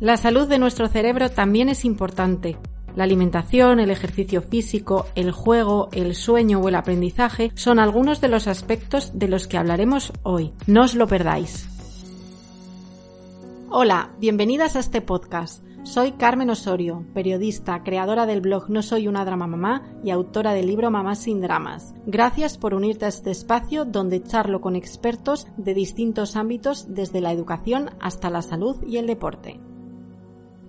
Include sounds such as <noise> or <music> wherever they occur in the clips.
La salud de nuestro cerebro también es importante. La alimentación, el ejercicio físico, el juego, el sueño o el aprendizaje son algunos de los aspectos de los que hablaremos hoy. No os lo perdáis. Hola, bienvenidas a este podcast. Soy Carmen Osorio, periodista, creadora del blog No Soy una Drama Mamá y autora del libro Mamás sin Dramas. Gracias por unirte a este espacio donde charlo con expertos de distintos ámbitos desde la educación hasta la salud y el deporte.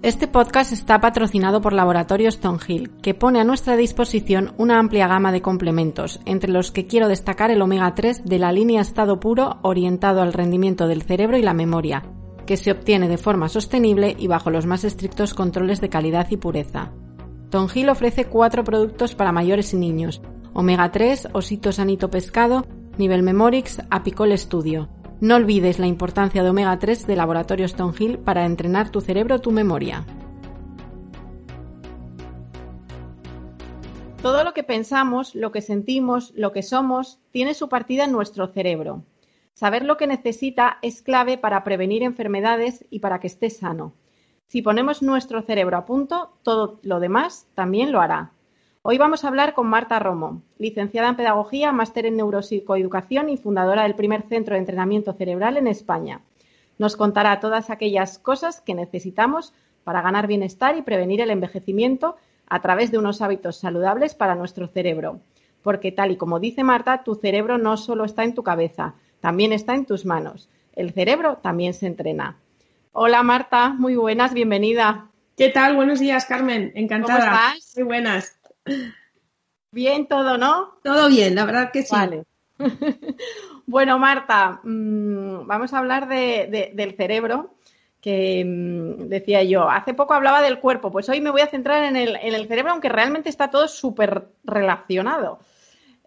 Este podcast está patrocinado por Laboratorio Stonehill, que pone a nuestra disposición una amplia gama de complementos, entre los que quiero destacar el omega 3 de la línea estado puro orientado al rendimiento del cerebro y la memoria, que se obtiene de forma sostenible y bajo los más estrictos controles de calidad y pureza. Tongill ofrece cuatro productos para mayores y niños: omega 3, osito sanito pescado, nivel Memorix, Apicol Studio no olvides la importancia de omega 3 de Laboratorio Stonehill para entrenar tu cerebro tu memoria. Todo lo que pensamos, lo que sentimos, lo que somos, tiene su partida en nuestro cerebro. Saber lo que necesita es clave para prevenir enfermedades y para que esté sano. Si ponemos nuestro cerebro a punto, todo lo demás también lo hará. Hoy vamos a hablar con Marta Romo, licenciada en Pedagogía, máster en Neuropsicoeducación y fundadora del primer centro de entrenamiento cerebral en España. Nos contará todas aquellas cosas que necesitamos para ganar bienestar y prevenir el envejecimiento a través de unos hábitos saludables para nuestro cerebro. Porque tal y como dice Marta, tu cerebro no solo está en tu cabeza, también está en tus manos. El cerebro también se entrena. Hola Marta, muy buenas, bienvenida. ¿Qué tal? Buenos días, Carmen. Encantada. ¿Cómo estás? Muy buenas. Bien todo, ¿no? Todo bien, la verdad que sí. Vale. <laughs> bueno, Marta, mm, vamos a hablar del cerebro, que mm, decía yo, hace poco hablaba del cuerpo, pues hoy me voy a centrar en el, cerebro, aunque realmente está todo súper relacionado.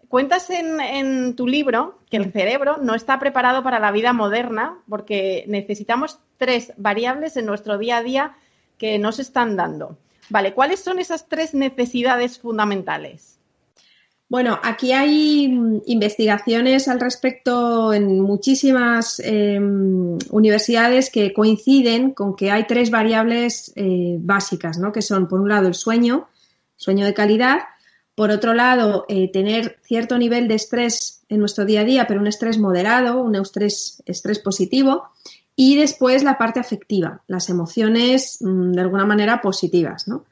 Cuentas en, tu libro que el cerebro no está preparado para la vida moderna porque necesitamos tres variables en nuestro día a día que nos están dando. Vale, ¿cuáles son esas tres necesidades fundamentales? Bueno, aquí hay mm, investigaciones al respecto en muchísimas em, universidades que coinciden con que hay tres variables eh, básicas, ¿no? Que son, por un lado, el sueño, sueño de calidad, por otro lado, eh, tener cierto nivel de estrés en nuestro día a día, pero un estrés moderado, un estrés, estrés positivo, y después la parte afectiva, las emociones mm, de alguna manera positivas, ¿no?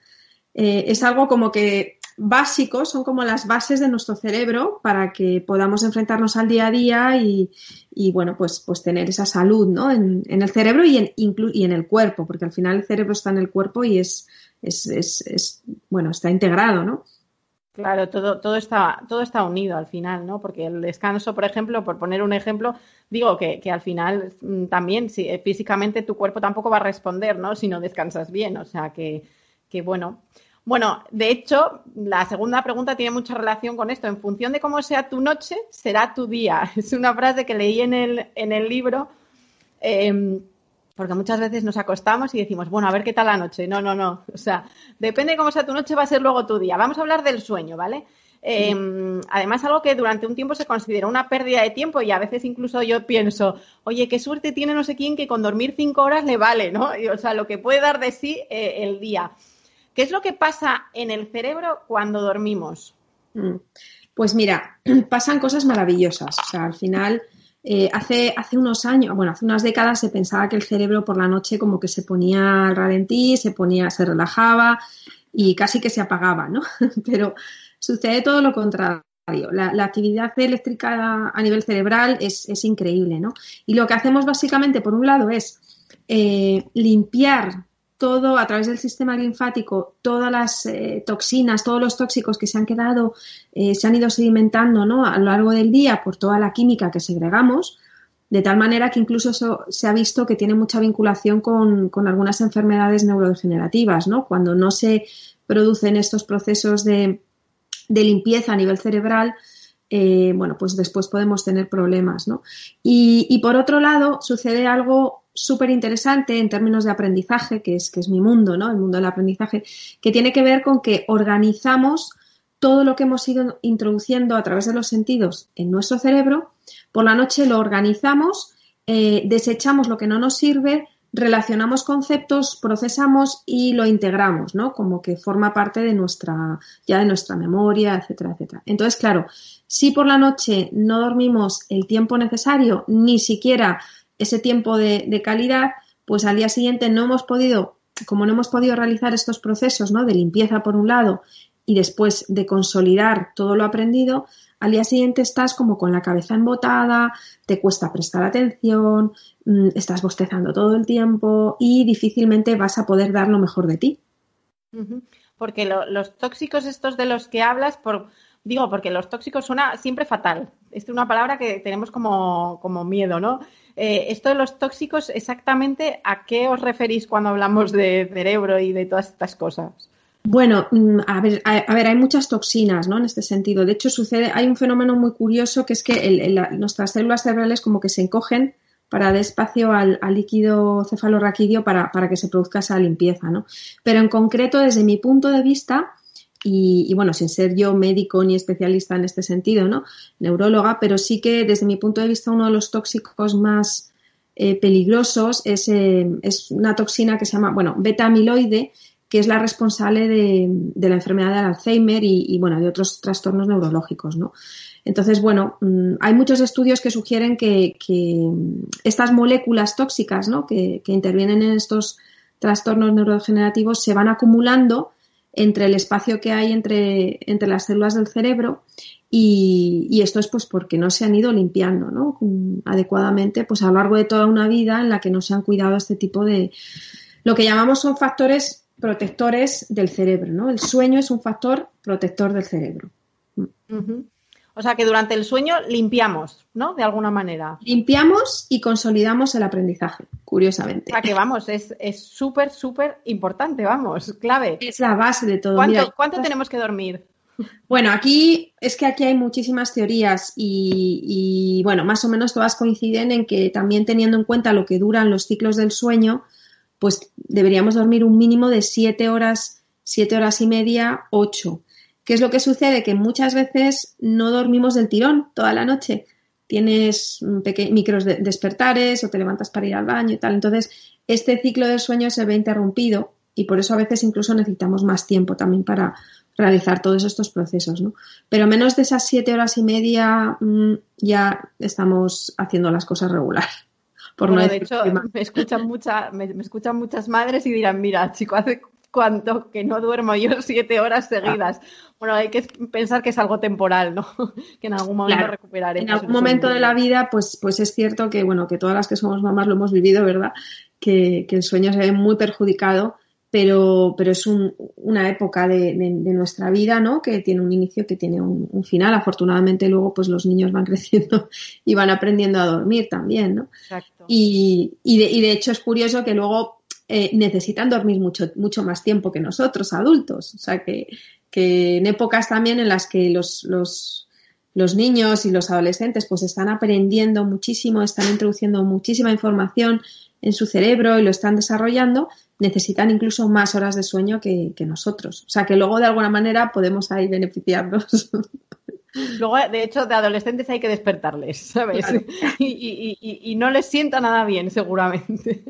Eh, es algo como que básico, son como las bases de nuestro cerebro para que podamos enfrentarnos al día a día y, bueno, pues, pues tener esa salud, ¿no? En, el cerebro y en, y en el cuerpo, porque al final el cerebro está en el cuerpo y es, es, es bueno, está integrado, ¿no? Claro, todo, todo, está, todo está unido al final, ¿no? Porque el descanso, por ejemplo, por poner un ejemplo, digo que, que al final mm, también eh, físicamente tu cuerpo tampoco va a responder, ¿no? Si no descansas bien. O sea que, que bueno. Bueno, de hecho, la segunda pregunta tiene mucha relación con esto. En función de cómo sea tu noche, será tu día. <laughs> Es una frase que leí en el, en el libro. Eh, porque muchas veces nos acostamos y decimos, bueno, a ver qué tal la noche. No, no, no. O sea, depende de cómo sea tu noche, va a ser luego tu día. Vamos a hablar del sueño, ¿vale? Em, además, algo que durante un tiempo se considera una pérdida de tiempo y a veces incluso yo pienso, oye, qué suerte tiene no sé quién que con dormir cinco horas le vale, ¿no? o sea, lo que puede dar de sí eh, el día. ¿Qué es lo que pasa en el cerebro cuando dormimos? Mm. Pues mira, <clears throat> pasan cosas maravillosas. O sea, al final eh, hace, hace unos años, bueno, hace unas décadas se pensaba que el cerebro por la noche como que se ponía al ralentí, se ponía, se relajaba y casi que se apagaba, ¿no? <laughs> Pero sucede todo lo contrario. La, actividad eléctrica a nivel cerebral es, increíble, ¿no? Y lo que hacemos básicamente, por un lado, es eh, limpiar todo a través del sistema linfático, todas las eh, toxinas, todos los tóxicos que se han quedado, eh, se han ido sedimentando ¿no? a lo largo del día por toda la química que segregamos, de tal manera que incluso se ha visto que tiene mucha vinculación con, algunas enfermedades neurodegenerativas, ¿no? Cuando no se producen estos procesos de, limpieza a nivel cerebral, eh, bueno, pues después podemos tener problemas, ¿no? Y, y, por otro lado, sucede algo súper interesante en términos de aprendizaje, que es, que es mi mundo, ¿no? El mundo del aprendizaje, que tiene que ver con que organizamos todo lo que hemos ido introduciendo a través de los sentidos en nuestro cerebro, por la noche lo organizamos, eh, desechamos lo que no nos sirve, relacionamos conceptos, procesamos y lo integramos, ¿no? Como que forma parte de nuestra, ya de nuestra memoria, etcétera, etcétera. Entonces, claro, si por la noche no dormimos el tiempo necesario, ni siquiera ese tiempo de, de calidad, pues al día siguiente no hemos podido, como no hemos podido realizar estos procesos, ¿no? De limpieza por un lado y después de consolidar todo lo aprendido, al día siguiente estás como con la cabeza embotada, te cuesta prestar atención, mm, estás bostezando todo el tiempo y difícilmente vas a poder dar lo mejor de ti. Porque los tóxicos estos de los que hablas, por, digo, porque los tóxicos suena siempre fatal. Es una palabra que tenemos como, como miedo, ¿no? Eh, esto de los tóxicos, exactamente a qué os referís cuando hablamos de cerebro y de todas estas cosas. Bueno, mm, a ver, a, ver, hay muchas toxinas, ¿no? En este sentido. De hecho, sucede, hay un fenómeno muy curioso que es que nuestras células cerebrales como que se encogen para dar espacio al, líquido cefalorraquídeo para, para, que se produzca esa limpieza, ¿no? Pero en concreto, desde mi punto de vista, y, bueno, sin ser yo médico ni especialista en este sentido, ¿no? Neuróloga, pero sí que desde mi punto de vista uno de los tóxicos más eh, peligrosos es, eh, es, una toxina que se llama, bueno, beta-amiloide, que es la responsable de, la enfermedad del Alzheimer y, bueno, de otros trastornos neurológicos, ¿no? Entonces, bueno, mm, hay muchos estudios que sugieren que, estas moléculas tóxicas, ¿no? Que, intervienen en estos trastornos neurodegenerativos se van acumulando entre el espacio que hay entre, entre las células del cerebro y, esto es pues porque no se han ido limpiando ¿no? adecuadamente pues a lo largo de toda una vida en la que no se han cuidado este tipo de lo que llamamos son factores protectores del cerebro, ¿no? El sueño es un factor protector del cerebro. O sea que durante el sueño limpiamos, ¿no? De alguna manera. Limpiamos y consolidamos el aprendizaje, curiosamente. O sea que vamos, es súper, súper importante, vamos, clave. Es la base de todo. ¿Cuánto, tenemos que dormir? Bueno, aquí es que aquí hay muchísimas teorías y, y, bueno, más o menos todas coinciden en que también teniendo en cuenta lo que duran los ciclos del sueño, pues deberíamos dormir un mínimo de siete horas, siete horas y media, ocho. ¿Qué es lo que sucede? Que muchas veces no dormimos del tirón toda la noche. Tienes micros despertares o te levantas para ir al baño y tal. Entonces, este ciclo del sueño se ve interrumpido y por eso a veces incluso necesitamos más tiempo también para realizar todos estos procesos, ¿no? Pero menos de esas siete horas y media mm, ya estamos haciendo las cosas regular de hecho, me escuchan, me, escuchan muchas madres y dirán, mira, chico, hace cuánto que no duermo yo <laughs> siete horas seguidas. Bueno, hay que pensar que es algo temporal, ¿no? <laughs> que en algún momento recuperaré. En algún momento de la vida, pues, pues es cierto que, bueno, que todas las que somos mamás lo hemos vivido, ¿verdad? Que, que el sueño se ve muy perjudicado pero, pero es una época de, nuestra vida, ¿no? Que tiene un inicio, que tiene un, final. Afortunadamente luego, pues los niños van <laughs> creciendo y van aprendiendo a dormir también, ¿no? Exacto. Y, y, de, y de hecho es curioso que luego eh, necesitan dormir mucho, mucho más tiempo que nosotros, adultos. O sea que, que en épocas también en las que los, los, los niños y los adolescentes pues están aprendiendo muchísimo, están introduciendo muchísima información en su cerebro y lo están desarrollando, necesitan incluso más horas de sueño que, nosotros. O sea que luego de alguna manera podemos ahí beneficiarnos. <laughs> Luego, de hecho, de adolescentes hay que despertarles, ¿sabes? Y, no les sienta nada bien, seguramente.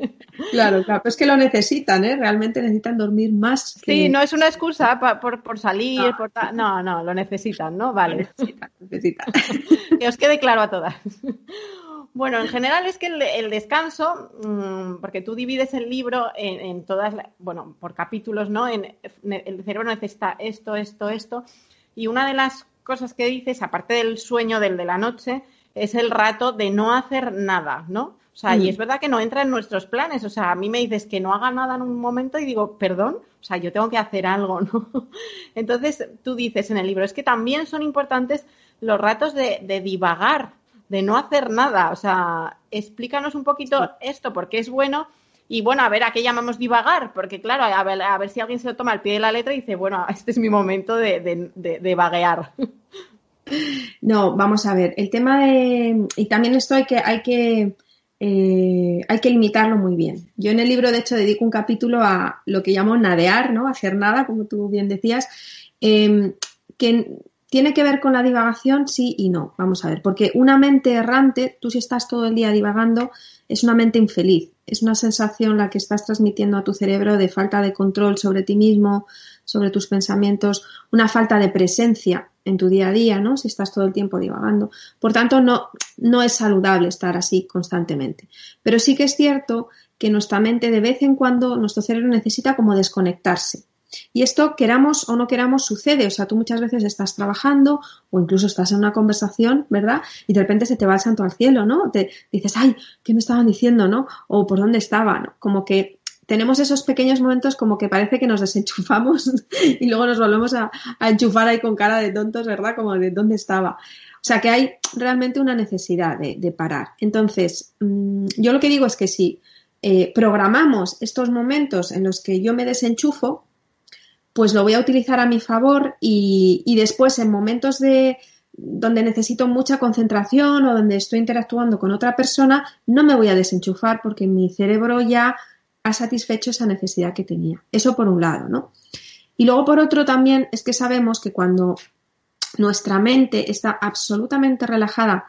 Claro, claro, es que lo necesitan, ¿eh? Realmente necesitan dormir más. Sí, no es una excusa por, salir, no. por no, no, lo necesitan, ¿no? Vale. necesitan, necesitan. <laughs> que os quede claro a todas. Bueno, en general es que el, descanso, mm, porque tú divides el libro en, todas, bueno, por capítulos, ¿no? En, el cerebro necesita esto, esto, esto. Y una de las cosas que dices, aparte del sueño del de la noche, es el rato de no hacer nada, ¿no? O sea, y mm. es verdad que no entra en nuestros planes. O sea, a mí me dices que no haga nada en un momento y digo, perdón, o sea, yo tengo que hacer algo, <laughs> ¿no? Entonces, tú dices en el libro, es que también son importantes los ratos de, de divagar, de no hacer nada. O sea, explícanos un poquito esto, porque es bueno. Y bueno, a ver, ¿a qué llamamos divagar? Porque claro, a ver, a ver si alguien se lo toma al pie de la letra y dice, bueno, <laughs> este es mi momento de, de, vaguear. <laughs> No, vamos a ver, el tema de... Y también esto hay que, hay que, eh, hay que limitarlo muy bien. Yo en el libro, de hecho, dedico un capítulo a lo que llamo nadear, ¿no? Hacer nada, como tú bien decías, eh, que ¿Tiene que ver con la divagación? Sí y no. Vamos a ver, porque una mente errante, tú si estás todo el día divagando, es una mente infeliz. Es una sensación la que estás transmitiendo a tu cerebro de falta de control sobre ti mismo, sobre tus pensamientos, una falta de presencia en tu día a día, ¿no? Si estás todo el tiempo divagando. Por tanto, no, no es saludable estar así constantemente. Pero sí que es cierto que nuestra mente de vez en cuando, nuestro cerebro necesita como desconectarse. Y esto, queramos o no queramos, sucede. O sea, tú muchas veces estás trabajando o incluso estás en una conversación, ¿verdad? Y de repente se te va el santo al cielo, ¿no? Te dices, ay, ¿qué me estaban diciendo, no? O por dónde estaba, Como que tenemos esos pequeños momentos como que parece que nos desenchufamos <laughs> y luego nos volvemos a, enchufar ahí con cara de tontos, ¿verdad? Como de dónde estaba. O sea que hay realmente una necesidad de, parar. Entonces, mm, yo lo que digo es que si eh, programamos estos momentos en los que yo me desenchufo, pues lo voy a utilizar a mi favor y, después en momentos de donde necesito mucha concentración o donde estoy interactuando con otra persona, no me voy a desenchufar porque mi cerebro ya ha satisfecho esa necesidad que tenía. Eso por un lado, ¿no? Y luego por otro también es que sabemos que cuando nuestra mente está absolutamente relajada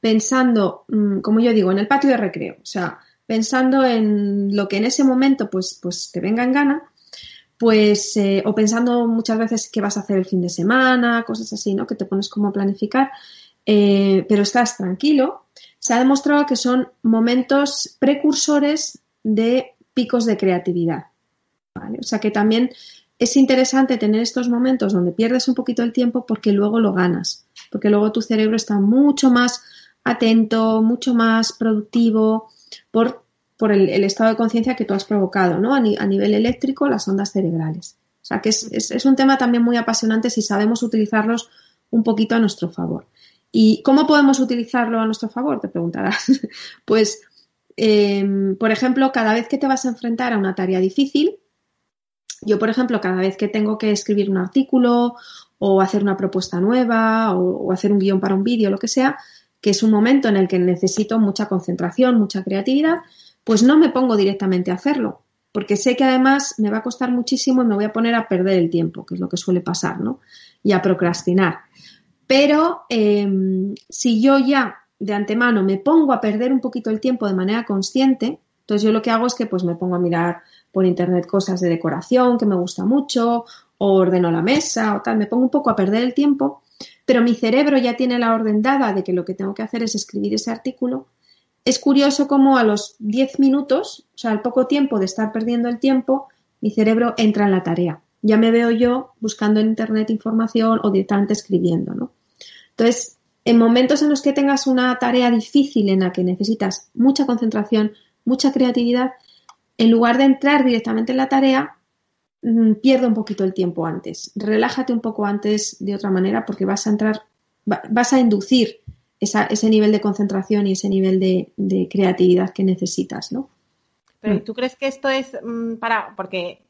pensando, mm, como yo digo, en el patio de recreo, o sea, pensando en lo que en ese momento pues, pues te venga en gana, pues, eh, o pensando muchas veces qué vas a hacer el fin de semana, cosas así, ¿no? Que te pones como a planificar, eh, pero estás tranquilo. Se ha demostrado que son momentos precursores de picos de creatividad. ¿vale? O sea que también es interesante tener estos momentos donde pierdes un poquito el tiempo porque luego lo ganas, porque luego tu cerebro está mucho más atento, mucho más productivo por por el, estado de conciencia que tú has provocado, ¿no? A, nivel eléctrico, las ondas cerebrales. O sea, que es, un tema también muy apasionante si sabemos utilizarlos un poquito a nuestro favor. ¿Y cómo podemos utilizarlo a nuestro favor? Te preguntarás. <laughs> pues, em, por ejemplo, cada vez que te vas a enfrentar a una tarea difícil, yo, por ejemplo, cada vez que tengo que escribir un artículo o hacer una propuesta nueva o, o hacer un guion para un vídeo, lo que sea, que es un momento en el que necesito mucha concentración, mucha creatividad, pues no me pongo directamente a hacerlo, porque sé que además me va a costar muchísimo y me voy a poner a perder el tiempo, que es lo que suele pasar, ¿no? Y a procrastinar. Pero em, si yo ya de antemano me pongo a perder un poquito el tiempo de manera consciente, entonces yo lo que hago es que pues me pongo a mirar por internet cosas de decoración que me gusta mucho, o ordeno la mesa o tal, me pongo un poco a perder el tiempo, pero mi cerebro ya tiene la orden dada de que lo que tengo que hacer es escribir ese artículo es curioso cómo a los 10 minutos, o sea, al poco tiempo de estar perdiendo el tiempo, mi cerebro entra en la tarea. Ya me veo yo buscando en Internet información o directamente escribiendo, ¿no? Entonces, en momentos en los que tengas una tarea difícil en la que necesitas mucha concentración, mucha creatividad, en lugar de entrar directamente en la tarea, mm, pierde un poquito el tiempo antes. Relájate un poco antes de otra manera porque vas a entrar, vas a inducir ese nivel de concentración y ese nivel de, creatividad que necesitas, ¿no? Pero mm. ¿tú crees que esto es mm, para, porque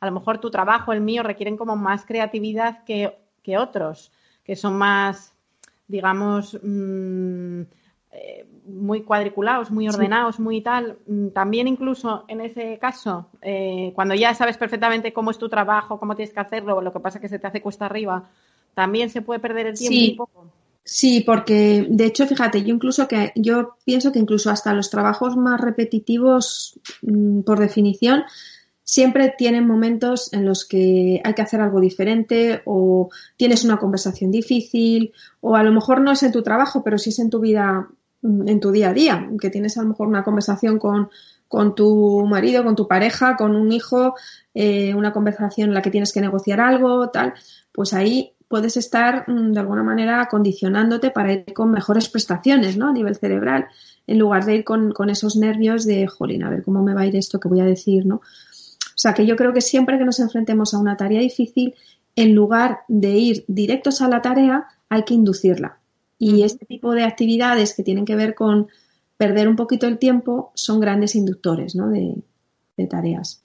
a lo mejor tu trabajo, el mío, requieren como más creatividad que, otros, que son más, digamos, mm, eh, muy cuadriculados, muy ordenados, muy tal. También incluso en ese caso, eh, cuando ya sabes perfectamente cómo es tu trabajo, cómo tienes que hacerlo, lo que pasa es que se te hace cuesta arriba, también se puede perder el tiempo un poco. Sí, porque de hecho, fíjate, yo incluso que yo pienso que incluso hasta los trabajos más repetitivos, mm, por definición, siempre tienen momentos en los que hay que hacer algo diferente o tienes una conversación difícil o a lo mejor no es en tu trabajo, pero sí es en tu vida, mm, en tu día a día, que tienes a lo mejor una conversación con, con tu marido, con tu pareja, con un hijo, eh, una conversación en la que tienes que negociar algo, tal, pues ahí puedes estar mm, de alguna manera condicionándote para ir con mejores prestaciones ¿no? a nivel cerebral, en lugar de ir con, esos nervios de, jolín, a ver cómo me va a ir esto que voy a decir, ¿no? O sea, que yo creo que siempre que nos enfrentemos a una tarea difícil, en lugar de ir directos a la tarea, hay que inducirla. Y este tipo de actividades que tienen que ver con perder un poquito el tiempo son grandes inductores ¿no? de, de tareas.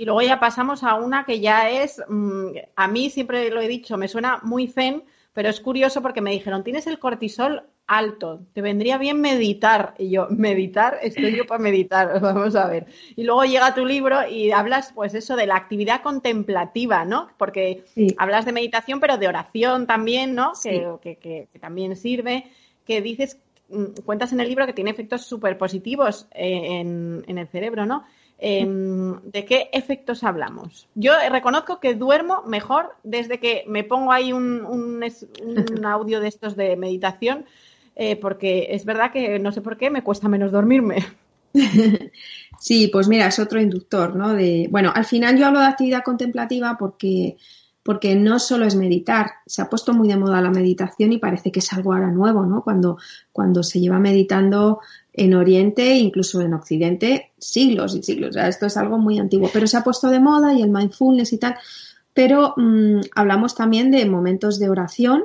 Y luego ya pasamos a una que ya es, mm, a mí siempre lo he dicho, me suena muy zen, pero es curioso porque me dijeron, tienes el cortisol alto, te vendría bien meditar. Y yo, meditar, estoy yo para meditar, <laughs> vamos a ver. Y luego llega tu libro y hablas, pues eso, de la actividad contemplativa, ¿no? Porque hablas de meditación, pero de oración también, ¿no? Que, que, que, también sirve, que dices mm, cuentas en el libro que tiene efectos súper positivos eh, en, en, el cerebro, ¿no? Em, ¿De qué efectos hablamos? Yo reconozco que duermo mejor desde que me pongo ahí un, un, un <laughs> audio de estos de meditación, eh, porque es verdad que no sé por qué me cuesta menos dormirme. <laughs> Sí, pues mira, es otro inductor, ¿no? De, bueno, al final yo hablo de actividad contemplativa porque, porque no solo es meditar, se ha puesto muy de moda la meditación y parece que es algo ahora nuevo, ¿no? Cuando, cuando se lleva meditando en Oriente, incluso en Occidente, siglos y siglos. Esto es algo muy antiguo, pero se ha puesto de moda y el mindfulness y tal. Pero mmm, hablamos también de momentos de oración,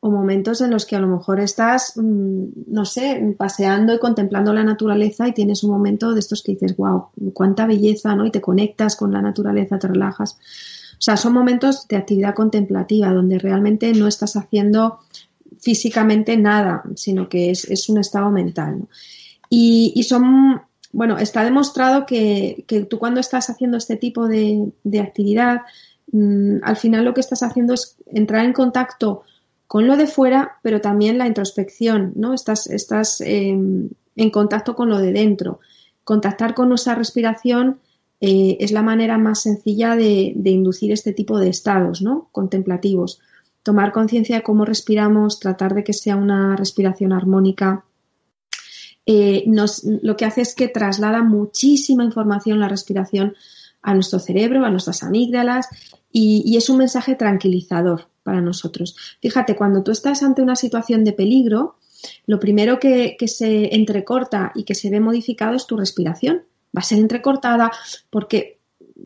o momentos en los que a lo mejor estás, mm, no sé, paseando y contemplando la naturaleza y tienes un momento de estos que dices, wow, cuánta belleza, ¿no? Y te conectas con la naturaleza, te relajas. O sea, son momentos de actividad contemplativa donde realmente no estás haciendo físicamente nada, sino que es, es un estado mental. Y, y, son, bueno, está demostrado que, que, tú cuando estás haciendo este tipo de, de actividad, mmm, al final lo que estás haciendo es entrar en contacto con lo de fuera, pero también la introspección, ¿no? Estás, estás eh, en contacto con lo de dentro. Contactar con nuestra respiración eh, es la manera más sencilla de, de, inducir este tipo de estados, ¿no? Contemplativos. Tomar conciencia de cómo respiramos, tratar de que sea una respiración armónica. Eh, lo que hace es que traslada muchísima información la respiración a nuestro cerebro, a nuestras amígdalas y, es un mensaje tranquilizador para nosotros. Fíjate, cuando tú estás ante una situación de peligro, lo primero que, se entrecorta y que se ve modificado es tu respiración. Va a ser entrecortada porque,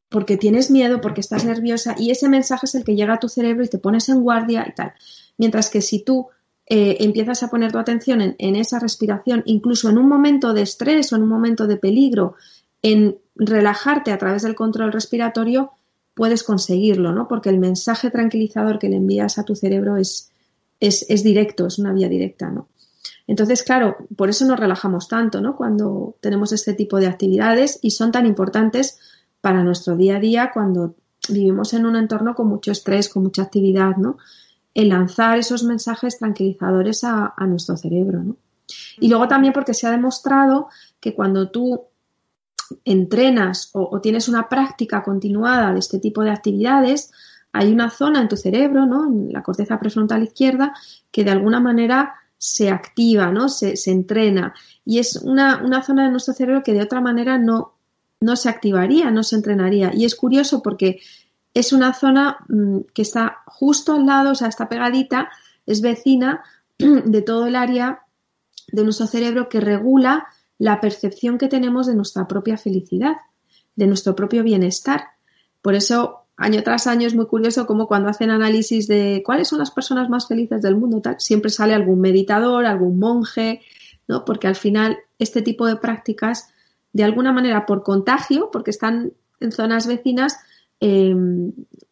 porque tienes miedo, porque estás nerviosa y ese mensaje es el que llega a tu cerebro y te pones en guardia y tal. Mientras que si tú eh, empiezas a poner tu atención en, en esa respiración, incluso en un momento de estrés o en un momento de peligro, en relajarte a través del control respiratorio, puedes conseguirlo, ¿no? Porque el mensaje tranquilizador que le envías a tu cerebro es, es, es directo, es una vía directa, ¿no? Entonces, claro, por eso nos relajamos tanto, ¿no? Cuando tenemos este tipo de actividades y son tan importantes para nuestro día a día cuando vivimos en un entorno con mucho estrés, con mucha actividad, ¿no? El lanzar esos mensajes tranquilizadores a, nuestro cerebro, ¿no? Y luego también porque se ha demostrado que cuando tú entrenas o, o, tienes una práctica continuada de este tipo de actividades, hay una zona en tu cerebro, ¿no? en la corteza prefrontal izquierda, que de alguna manera se activa, ¿no? se, se entrena. Y es una, una, zona de nuestro cerebro que de otra manera no, no se activaría, no se entrenaría. Y es curioso porque es una zona mmm, que está justo al lado, o sea, está pegadita, es vecina <clears throat> de todo el área de nuestro cerebro que regula la percepción que tenemos de nuestra propia felicidad, de nuestro propio bienestar. Por eso, año tras año es muy curioso como cuando hacen análisis de cuáles son las personas más felices del mundo, siempre sale algún meditador, algún monje, ¿no? Porque al final este tipo de prácticas, de alguna manera por contagio, porque están en zonas vecinas, eh,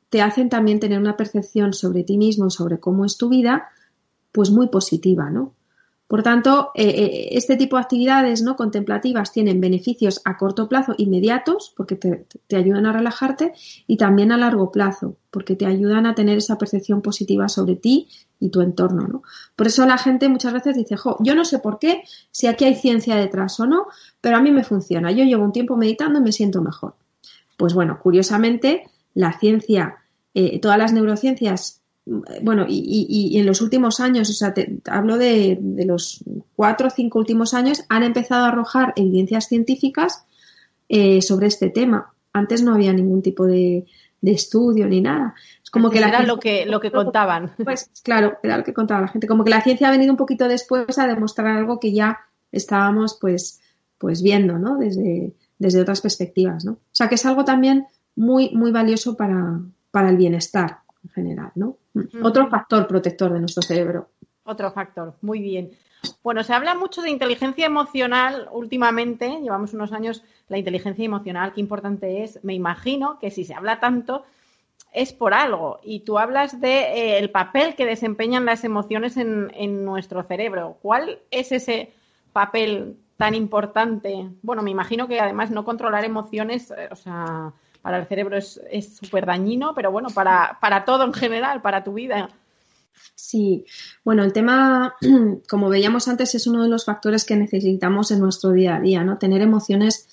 te hacen también tener una percepción sobre ti mismo, sobre cómo es tu vida, pues muy positiva, ¿no? Por tanto, eh, eh, este tipo de actividades no contemplativas tienen beneficios a corto plazo inmediatos porque te, ayudan a relajarte y también a largo plazo porque te ayudan a tener esa percepción positiva sobre ti y tu entorno. ¿no? Por eso la gente muchas veces dice, jo, yo no sé por qué, si aquí hay ciencia detrás o no, pero a mí me funciona. Yo llevo un tiempo meditando y me siento mejor. Pues bueno, curiosamente, la ciencia, eh, todas las neurociencias bueno, y, y, y, en los últimos años, o sea, te, hablo de, de, los cuatro o cinco últimos años, han empezado a arrojar evidencias científicas eh, sobre este tema. Antes no había ningún tipo de, de estudio ni nada. Es como Antes que la era gente, lo que lo que <laughs> contaban. Pues claro, era lo que contaba la gente. Como que la ciencia ha venido un poquito después a demostrar algo que ya estábamos pues pues viendo, ¿no? Desde, desde otras perspectivas, ¿no? O sea, que es algo también muy muy valioso para, para el bienestar en general, ¿no? Mm. Otro factor protector de nuestro cerebro. Otro factor, muy bien. Bueno, se habla mucho de inteligencia emocional últimamente, llevamos unos años la inteligencia emocional, qué importante es. Me imagino que si se habla tanto es por algo. Y tú hablas de eh, el papel que desempeñan las emociones en, en, nuestro cerebro. ¿Cuál es ese papel tan importante? Bueno, me imagino que además no controlar emociones, eh, o sea, para el cerebro es súper dañino, pero bueno, para, para todo en general, para tu vida. Sí, bueno, el tema, <clears throat> como veíamos antes, es uno de los factores que necesitamos en nuestro día a día, ¿no? Tener emociones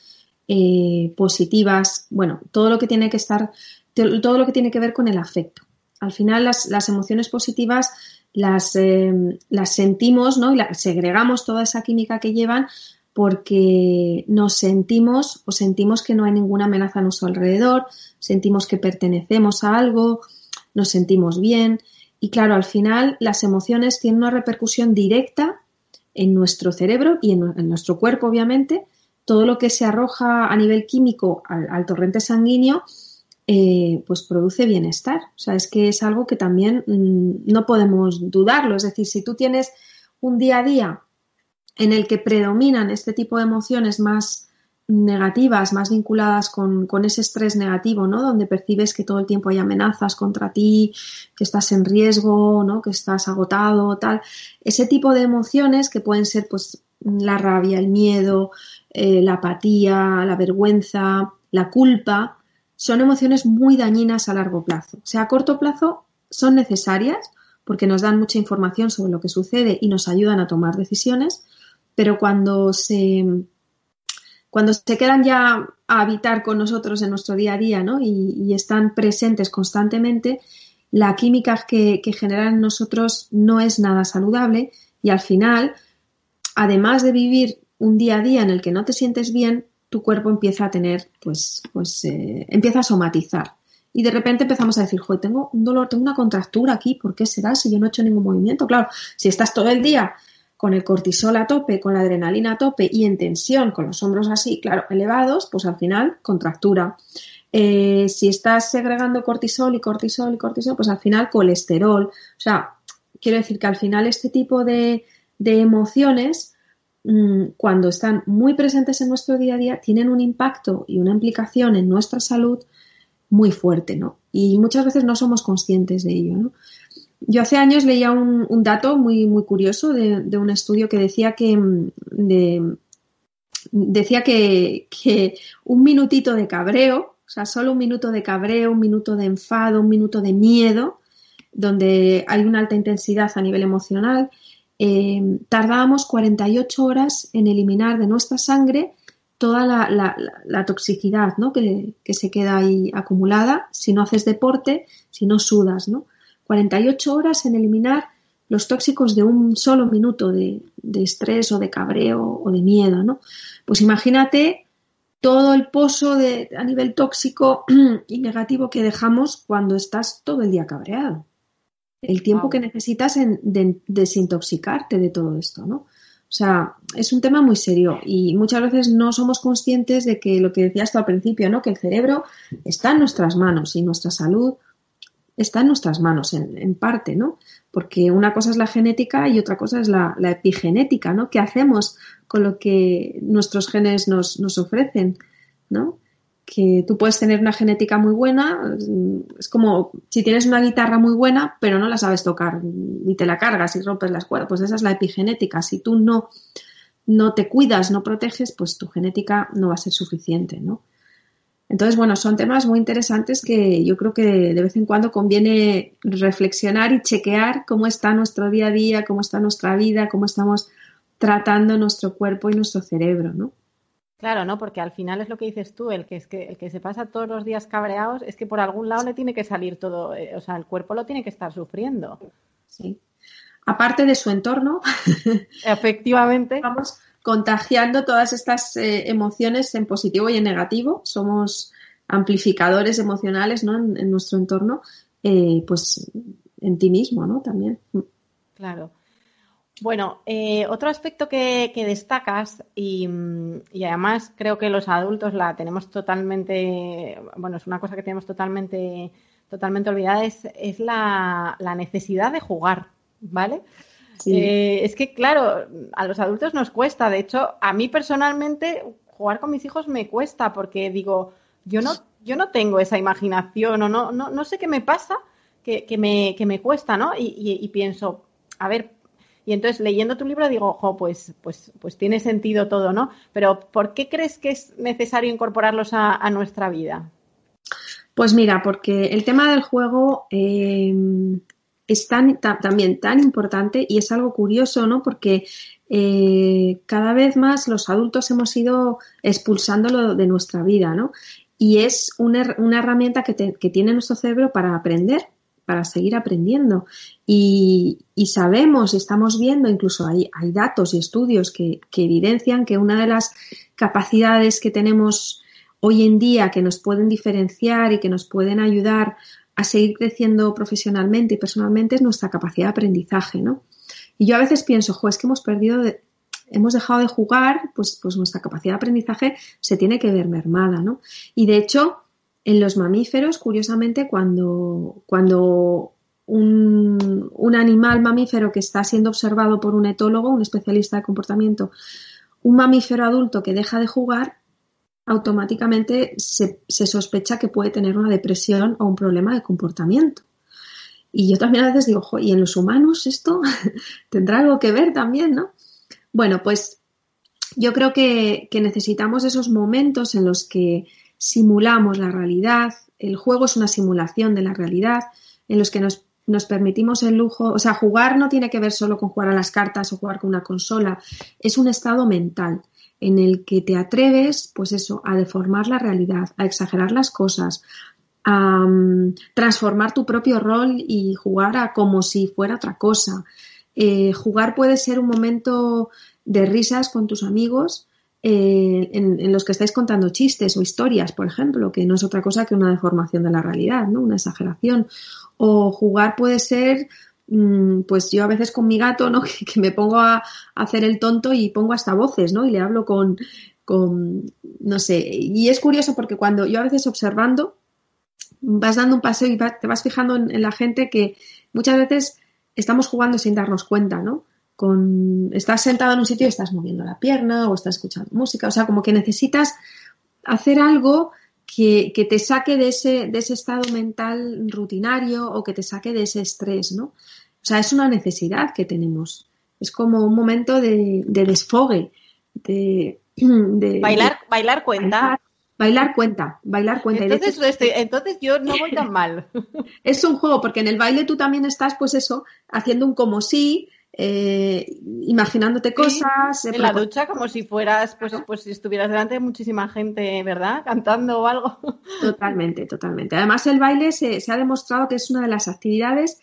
eh, positivas, bueno, todo lo que tiene que estar, todo lo que tiene que ver con el afecto. Al final, las, las emociones positivas las, eh, las sentimos, ¿no? Y segregamos toda esa química que llevan porque nos sentimos o sentimos que no hay ninguna amenaza a nuestro alrededor, sentimos que pertenecemos a algo, nos sentimos bien y claro, al final las emociones tienen una repercusión directa en nuestro cerebro y en, nuestro cuerpo, obviamente. Todo lo que se arroja a nivel químico al, torrente sanguíneo, eh, pues produce bienestar. O sea, es que es algo que también mm, no podemos dudarlo. Es decir, si tú tienes un día a día en el que predominan este tipo de emociones más negativas, más vinculadas con, ese estrés negativo, ¿no? Donde percibes que todo el tiempo hay amenazas contra ti, que estás en riesgo, ¿no? Que estás agotado, tal. Ese tipo de emociones que pueden ser, pues, la rabia, el miedo, eh, la apatía, la vergüenza, la culpa, son emociones muy dañinas a largo plazo. O sea, a corto plazo son necesarias porque nos dan mucha información sobre lo que sucede y nos ayudan a tomar decisiones, pero cuando se cuando se quedan ya a habitar con nosotros en nuestro día a día ¿no? y, están presentes constantemente, la química que, generan en nosotros no es nada saludable y al final, además de vivir un día a día en el que no te sientes bien, tu cuerpo empieza a tener, pues, pues eh, empieza a somatizar. Y de repente empezamos a decir, joder, tengo un dolor, tengo una contractura aquí, ¿por qué será si yo no he hecho ningún movimiento? Claro, si estás todo el día con el cortisol a tope, con la adrenalina a tope y en tensión, con los hombros así, claro, elevados, pues al final contractura. Eh, si estás segregando cortisol y cortisol y cortisol, pues al final colesterol. O sea, quiero decir que al final este tipo de, emociones, mm, cuando están muy presentes en nuestro día a día, tienen un impacto y una implicación en nuestra salud muy fuerte, ¿no? Y muchas veces no somos conscientes de ello, ¿no? Yo hace años leía un, dato muy, muy curioso de, un estudio que decía que, mm, decía que, un minutito de cabreo, o sea, solo un minuto de cabreo, un minuto de enfado, un minuto de miedo, donde hay una alta intensidad a nivel emocional, eh, tardábamos 48 horas en eliminar de nuestra sangre toda la, toxicidad ¿no? que, que, se queda ahí acumulada si no haces deporte, si no sudas. ¿no? 48 horas en eliminar los tóxicos de un solo minuto de, estrés o de cabreo o de miedo, ¿no? Pues imagínate todo el pozo de, a nivel tóxico <clears throat> y negativo que dejamos cuando estás todo el día cabreado. El tiempo que necesitas en desintoxicarte de todo esto, ¿no? O sea, es un tema muy serio y muchas veces no somos conscientes de que lo que decías tú al principio, ¿no? Que el cerebro está en nuestras manos y nuestra salud está en nuestras manos, en, parte, ¿no? Porque una cosa es la genética y otra cosa es la, epigenética, ¿no? ¿Qué hacemos con lo que nuestros genes nos, nos ofrecen, ¿no? que tú puedes tener una genética muy buena, es como si tienes una guitarra muy buena, pero no la sabes tocar y te la cargas y rompes las cuerdas, pues esa es la epigenética. Si tú no, no te cuidas, no proteges, pues tu genética no va a ser suficiente, ¿no? Entonces, bueno, son temas muy interesantes que yo creo que de vez en cuando conviene reflexionar y chequear cómo está nuestro día a día, cómo está nuestra vida, cómo estamos tratando nuestro cuerpo y nuestro cerebro, ¿no? Claro, ¿no? Porque al final es lo que dices tú, el que es que el que se pasa todos los días cabreados es que por algún lado le tiene que salir todo, eh, o sea, el cuerpo lo tiene que estar sufriendo. Sí. Aparte de su entorno. <laughs> Efectivamente. Vamos contagiando todas estas eh, emociones en positivo y en negativo. Somos amplificadores emocionales ¿no? en, nuestro entorno, eh, pues en ti mismo, ¿no? También. Claro. Bueno, eh, otro aspecto que, destacas y, además creo que los adultos la tenemos totalmente, bueno, es una cosa que tenemos totalmente, totalmente olvidada, es, es la, la, necesidad de jugar, ¿vale? Eh, es que, claro, a los adultos nos cuesta. De hecho, a mí personalmente jugar con mis hijos me cuesta porque digo, yo no, yo no tengo esa imaginación o no, no, no sé qué me pasa que, que, me, que me cuesta, ¿no? Y, pienso, a ver, y entonces leyendo tu libro digo, ojo, pues, pues, pues tiene sentido todo, ¿no? Pero ¿por qué crees que es necesario incorporarlos a, nuestra vida? Pues mira, porque el tema del juego eh, es también tan importante y es algo curioso, ¿no? Porque eh, cada vez más los adultos hemos ido expulsándolo de nuestra vida, ¿no? Y es una, una herramienta que, que, tiene nuestro cerebro para aprender, para seguir aprendiendo. Y, y sabemos, estamos viendo, incluso hay, hay datos y estudios que, que evidencian que una de las capacidades que tenemos hoy en día que nos pueden diferenciar y que nos pueden ayudar a seguir creciendo profesionalmente y personalmente es nuestra capacidad de aprendizaje, ¿no? Y yo a veces pienso, jo, es que hemos perdido, hemos dejado de jugar, pues, pues nuestra capacidad de aprendizaje se tiene que ver mermada, ¿no? Y de hecho, en los mamíferos, curiosamente, cuando, cuando un, un animal mamífero que está siendo observado por un etólogo, un especialista de comportamiento, un mamífero adulto que deja de jugar, automáticamente se, se, sospecha que puede tener una depresión o un problema de comportamiento. Y yo también a veces digo, ¿y en los humanos esto <laughs> tendrá algo que ver también, no? Bueno, pues yo creo que, que necesitamos esos momentos en los que simulamos la realidad, el juego es una simulación de la realidad, en los que nos, nos, permitimos el lujo, o sea, jugar no tiene que ver solo con jugar a las cartas o jugar con una consola, es un estado mental en el que te atreves, pues eso, a deformar la realidad, a exagerar las cosas, a um, transformar tu propio rol y jugar a como si fuera otra cosa. Eh, jugar puede ser un momento de risas con tus amigos eh, en, en, los que estáis contando chistes o historias, por ejemplo, que no es otra cosa que una deformación de la realidad, ¿no? Una exageración. O jugar puede ser Mm, pues yo a veces con mi gato, ¿no? <laughs> Que, me pongo a, hacer el tonto y pongo hasta voces, ¿no? Y le hablo con, con, no sé, y es curioso porque cuando yo a veces observando, vas dando un paseo y te vas fijando en, la gente que muchas veces estamos jugando sin darnos cuenta, ¿no? Con, estás sentado en un sitio y estás moviendo la pierna o estás escuchando música, o sea, como que necesitas hacer algo que, que, te saque de ese, de ese estado mental rutinario o que te saque de ese estrés, ¿no? O sea, es una necesidad que tenemos. Es como un momento de, de desfogue, de, <clears throat> de bailar, bailar cuenta. Bailar, bailar, cuenta, bailar cuenta. Entonces, este, entonces yo no voy tan mal. <laughs> es un juego, porque en el baile tú también estás, pues eso, haciendo un como si, eh, imaginándote cosas. Sí, en la ducha como si fueras, pues, pues si estuvieras delante de muchísima gente, ¿verdad? Cantando o algo. <laughs> Totalmente, totalmente. Además el baile se, se, ha demostrado que es una de las actividades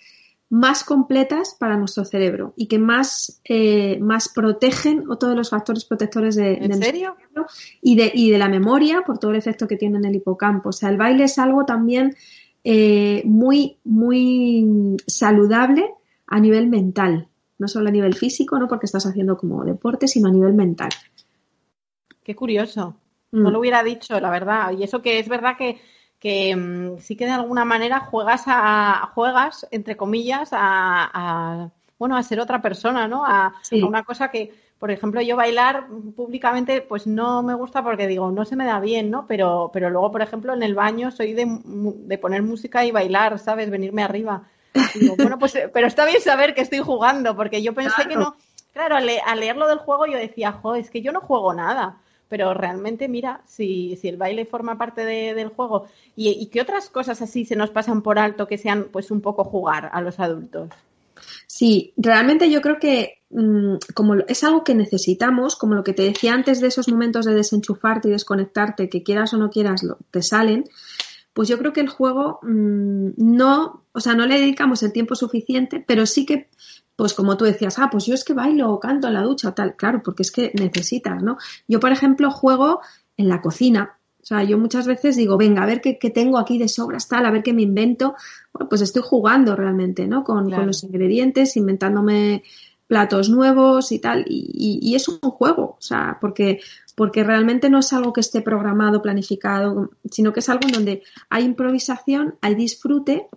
más completas para nuestro cerebro y que más, eh, más protegen o todos los factores protectores de, ¿En de serio? cerebro y de, y de la memoria por todo el efecto que tiene en el hipocampo. O sea, el baile es algo también eh, muy, muy saludable a nivel mental no solo a nivel físico, no porque estás haciendo como deporte, sino a nivel mental. Qué curioso. Mm. No lo hubiera dicho, la verdad. Y eso que es verdad que, que um, sí que de alguna manera juegas a juegas entre comillas a, a bueno a ser otra persona, ¿no? A, sí. a, una cosa que, por ejemplo, yo bailar públicamente, pues no me gusta porque digo no se me da bien, ¿no? Pero pero luego, por ejemplo, en el baño soy de, de poner música y bailar, ¿sabes? Venirme arriba. Digo, bueno, pues, pero está bien saber que estoy jugando, porque yo pensé claro. que no. Claro, al, le, al, del juego yo decía, jo, es que yo no juego nada. Pero realmente, mira, si, si el baile forma parte de, del juego. ¿Y, ¿Y qué otras cosas así se nos pasan por alto que sean, pues, un poco jugar a los adultos? Sí, realmente yo creo que mmm, como es algo que necesitamos, como lo que te decía antes de esos momentos de desenchufarte y desconectarte, que quieras o no quieras, lo, te salen, pues yo creo que el juego mmm, no, o sea, no le dedicamos el tiempo suficiente, pero sí que, pues como tú decías, ah, pues yo es que bailo o canto en la ducha o tal, claro, porque es que necesitas, ¿no? Yo, por ejemplo, juego en la cocina. O sea, yo muchas veces digo, venga, a ver qué, qué tengo aquí de sobras, tal, a ver qué me invento. Bueno, pues estoy jugando realmente, ¿no? Con, claro. con los ingredientes, inventándome platos nuevos y tal, y, y, y, es un juego, o sea, porque, porque realmente no es algo que esté programado, planificado, sino que es algo en donde hay improvisación, hay disfrute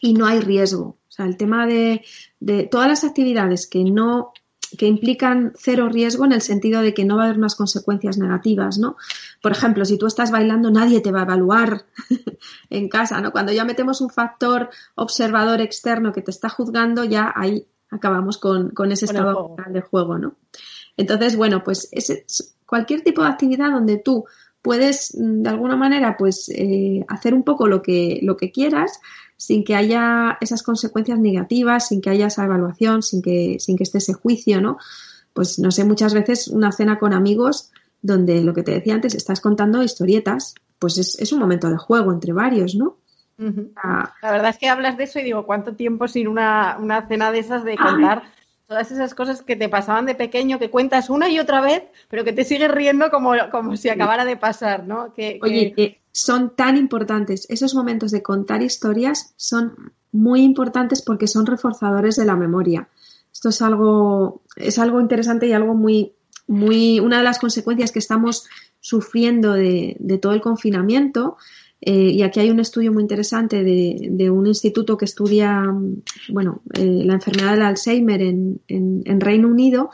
y no hay riesgo. O sea, el tema de, de todas las actividades que no que implican cero riesgo en el sentido de que no va a haber unas consecuencias negativas, ¿no? Por ejemplo, si tú estás bailando, nadie te va a evaluar <laughs> en casa, ¿no? Cuando ya metemos un factor observador externo que te está juzgando, ya ahí acabamos con, con ese estado juego. de juego, ¿no? Entonces, bueno, pues ese, cualquier tipo de actividad donde tú puedes, mm, de alguna manera, pues eh, hacer un poco lo que, lo que quieras, sin que haya esas consecuencias negativas, sin que haya esa evaluación, sin que, sin que esté ese juicio, ¿no? Pues no sé, muchas veces una cena con amigos donde lo que te decía antes, estás contando historietas, pues es, un momento de juego entre varios, ¿no? La verdad es que hablas de eso y digo, ¿cuánto tiempo sin una, una cena de esas de contar todas esas cosas que te pasaban de pequeño, que cuentas una y otra vez, pero que te sigues riendo como, como si acabara de pasar, ¿no? Que, Oye, son tan importantes. Esos momentos de contar historias son muy importantes porque son reforzadores de la memoria. Esto es algo, es algo interesante y algo muy, muy, una de las consecuencias que estamos sufriendo de, de todo el confinamiento eh, y aquí hay un estudio muy interesante de, un instituto que estudia bueno, eh, la enfermedad del Alzheimer en, Reino Unido,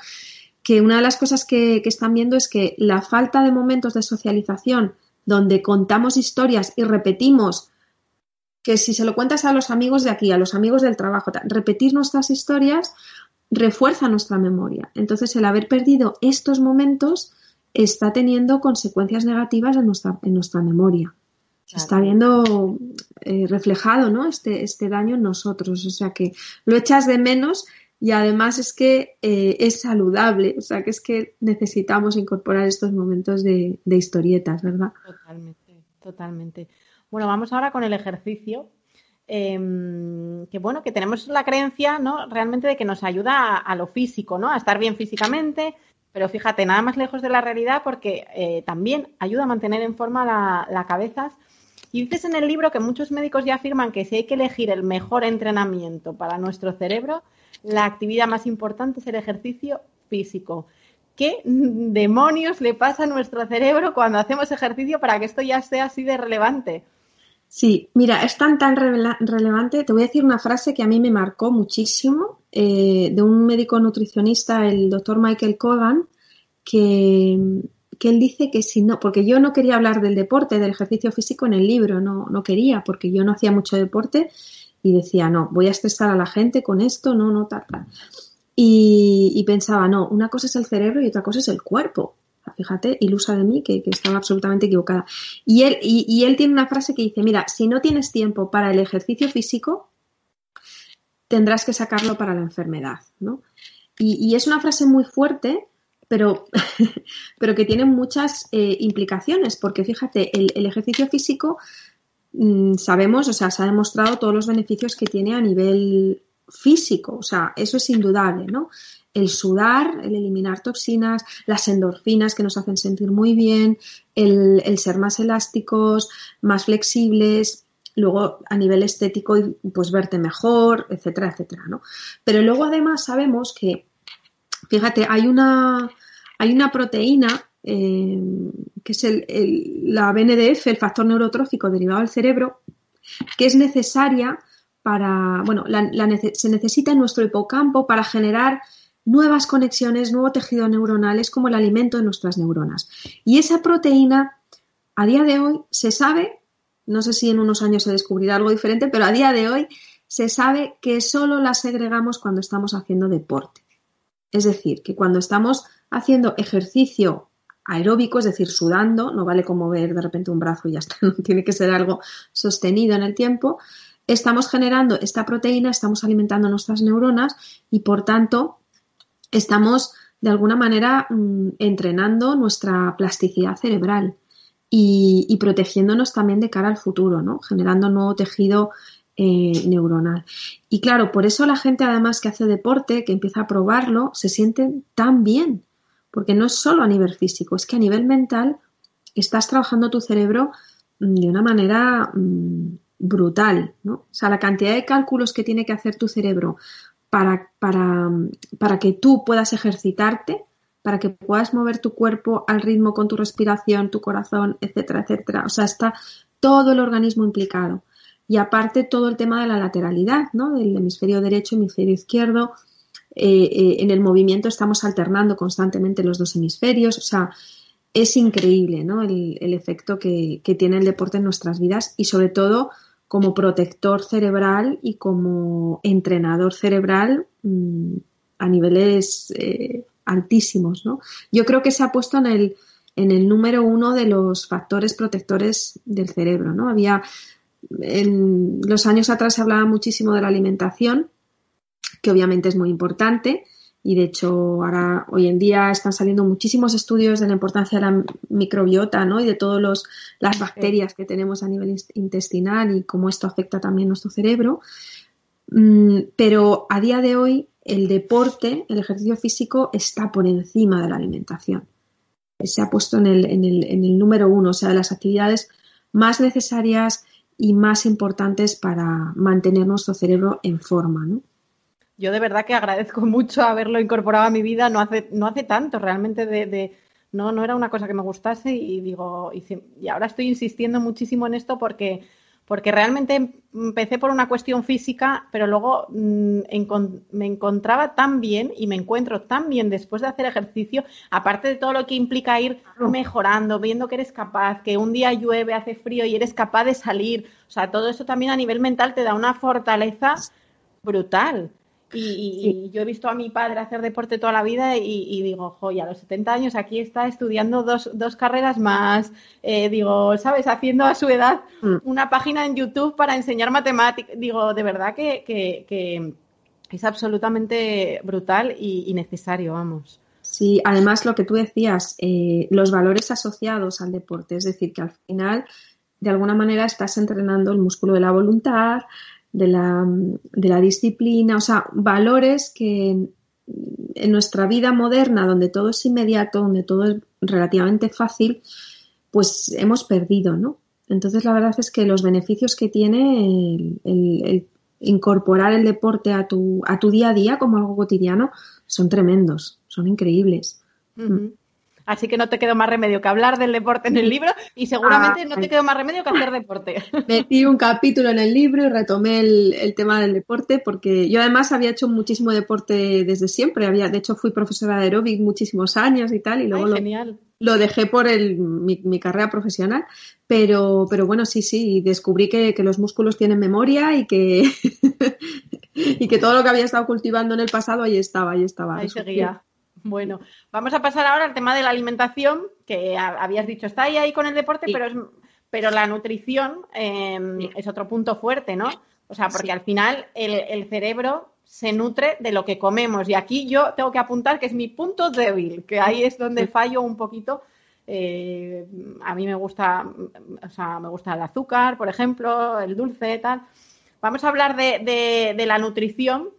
que una de las cosas que, están viendo es que la falta de momentos de socialización donde contamos historias y repetimos que si se lo cuentas a los amigos de aquí, a los amigos del trabajo, repetir nuestras historias refuerza nuestra memoria. Entonces, el haber perdido estos momentos está teniendo consecuencias negativas en nuestra memoria está viendo eh, reflejado ¿no? este, este daño en nosotros. O sea que lo echas de menos y además es que eh, es saludable. O sea que es que necesitamos incorporar estos momentos de, historietas, ¿verdad? Totalmente, totalmente. Bueno, vamos ahora con el ejercicio. Em, que bueno, que tenemos la creencia, ¿no? Realmente de que nos ayuda a, lo físico, ¿no? A estar bien físicamente, pero fíjate, nada más lejos de la realidad porque eh, también ayuda a mantener en forma la, la cabeza y dices en el libro que muchos médicos ya afirman que si hay que elegir el mejor entrenamiento para nuestro cerebro, la actividad más importante es el ejercicio físico. ¿Qué demonios le pasa a nuestro cerebro cuando hacemos ejercicio para que esto ya sea así de relevante? Sí, mira, es tan tan relevante. Te voy a decir una frase que a mí me marcó muchísimo eh, de un médico nutricionista, el doctor Michael Kogan, que, que él dice que si no, porque yo no quería hablar del deporte, del ejercicio físico en el libro, no, no quería, porque yo no hacía mucho deporte y decía, no, voy a estresar a la gente con esto, no, no, tal, tal. Y, pensaba, no, una cosa es el cerebro y otra cosa es el cuerpo. Fíjate, ilusa de mí que, estaba absolutamente equivocada. Y él, y, él tiene una frase que dice, mira, si no tienes tiempo para el ejercicio físico, tendrás que sacarlo para la enfermedad, ¿no? Y es una frase muy fuerte pero, <laughs> pero que tienen muchas eh, implicaciones, porque fíjate, el, ejercicio físico mm, sabemos, o sea, se ha demostrado todos los beneficios que tiene a nivel físico, o sea, eso es indudable, ¿no? El sudar, el eliminar toxinas, las endorfinas que nos hacen sentir muy bien, el, el ser más elásticos, más flexibles, luego a nivel estético, pues verte mejor, etcétera, etcétera, ¿no? Pero luego además sabemos que, fíjate, hay una, hay una proteína eh, que es la BNDF, el factor neurotrófico derivado del cerebro, que es necesaria para, bueno, se necesita en nuestro hipocampo para generar nuevas conexiones, nuevo tejido neuronal, es como el alimento de nuestras neuronas. Y esa proteína, a día de hoy, se sabe, no sé si en unos años se descubrirá algo diferente, pero a día de hoy se sabe que solo la segregamos cuando estamos haciendo deporte. Es decir, que cuando estamos haciendo ejercicio aeróbico, es decir, sudando, no vale como ver de repente un brazo y ya está, <laughs> tiene que ser algo sostenido en el tiempo, estamos generando esta proteína, estamos alimentando nuestras neuronas y por tanto estamos de alguna manera mm, entrenando nuestra plasticidad cerebral y, protegiéndonos también de cara al futuro, ¿no? Generando nuevo tejido eh, neuronal. Y claro, por eso la gente además que hace deporte, que empieza a probarlo, se siente tan bien, porque no es solo a nivel físico, es que a nivel mental estás trabajando tu cerebro mm, de una manera mm, brutal, ¿no? O sea, la cantidad de cálculos que tiene que hacer tu cerebro para, para, para que tú puedas ejercitarte, para que puedas mover tu cuerpo al ritmo con tu respiración, tu corazón, etcétera, etcétera. O sea, está todo el organismo implicado. Y aparte todo el tema de la lateralidad, ¿no? Del hemisferio derecho, hemisferio izquierdo. Eh, eh, en el movimiento estamos alternando constantemente los dos hemisferios. O sea, es increíble, ¿no? El, efecto que, tiene el deporte en nuestras vidas y sobre todo como protector cerebral y como entrenador cerebral mm, a niveles eh, altísimos, ¿no? Yo creo que se ha puesto en el, en el número uno de los factores protectores del cerebro, ¿no? Había en los años atrás se hablaba muchísimo de la alimentación, que obviamente es muy importante, y de hecho ahora hoy en día están saliendo muchísimos estudios de la importancia de la microbiota ¿no? y de todas las bacterias que tenemos a nivel intestinal y cómo esto afecta también nuestro cerebro. Mm, pero a día de hoy el deporte, el ejercicio físico está por encima de la alimentación. Se ha puesto en el, en el, en el número uno, o sea, de las actividades más necesarias y más importantes para mantener nuestro cerebro en forma. ¿no? yo de verdad que agradezco <laughs> mucho haberlo incorporado a mi vida, no hace, no hace tanto, realmente de, no, no era una cosa que me gustase y digo, y, ahora estoy insistiendo muchísimo en esto porque, porque realmente empecé por una cuestión física, pero luego mm, me encontraba tan bien y me encuentro tan bien después de hacer ejercicio, aparte de todo lo que implica ir mejorando, viendo que eres capaz, que un día llueve, hace frío y eres capaz de salir, o sea, todo eso también a nivel mental te da una fortaleza brutal. Y, yo he visto a mi padre hacer deporte toda la vida y, digo, joya, a los 70 años aquí está estudiando dos, dos carreras más, eh, digo, ¿sabes? Haciendo a su edad mm. una página en YouTube para enseñar matemáticas. Digo, de verdad que, que, es absolutamente brutal y, necesario, vamos. Sí, además lo que tú decías, eh, los valores asociados al deporte, es decir, que al final, de alguna manera, estás entrenando el músculo de la voluntad, de la, de la disciplina, o sea, valores que en, nuestra vida moderna, donde todo es inmediato, donde todo es relativamente fácil, pues hemos perdido, ¿no? Entonces, la verdad es que los beneficios que tiene el, incorporar el deporte a tu, a tu día a día como algo cotidiano son tremendos, son increíbles. Así que no te quedó más remedio que hablar del deporte en el libro y seguramente no te quedó más remedio que hacer deporte. <laughs> Metí un capítulo en el libro y retomé el, tema del deporte porque yo además había hecho muchísimo deporte desde siempre. Había, de hecho, fui profesora de aeróbic muchísimos años y tal y luego lo, dejé por el, mi, carrera profesional. Pero, pero bueno, sí, sí, descubrí que, los músculos tienen memoria y que, <laughs> y que todo lo que había estado cultivando en el pasado ahí estaba, ahí estaba. Ahí seguía. Bueno, vamos a pasar ahora al tema de la alimentación, que habías dicho, está ahí, ahí con el deporte, pero, es, pero la nutrición em, es otro punto fuerte, ¿no? O sea, porque al final el, cerebro se nutre de lo que comemos. Y aquí yo tengo que apuntar que es mi punto débil, que ahí es donde fallo un poquito. Eh, a mí me gusta, o sea, me gusta el azúcar, por ejemplo, el dulce, tal. Vamos a hablar de, de la nutrición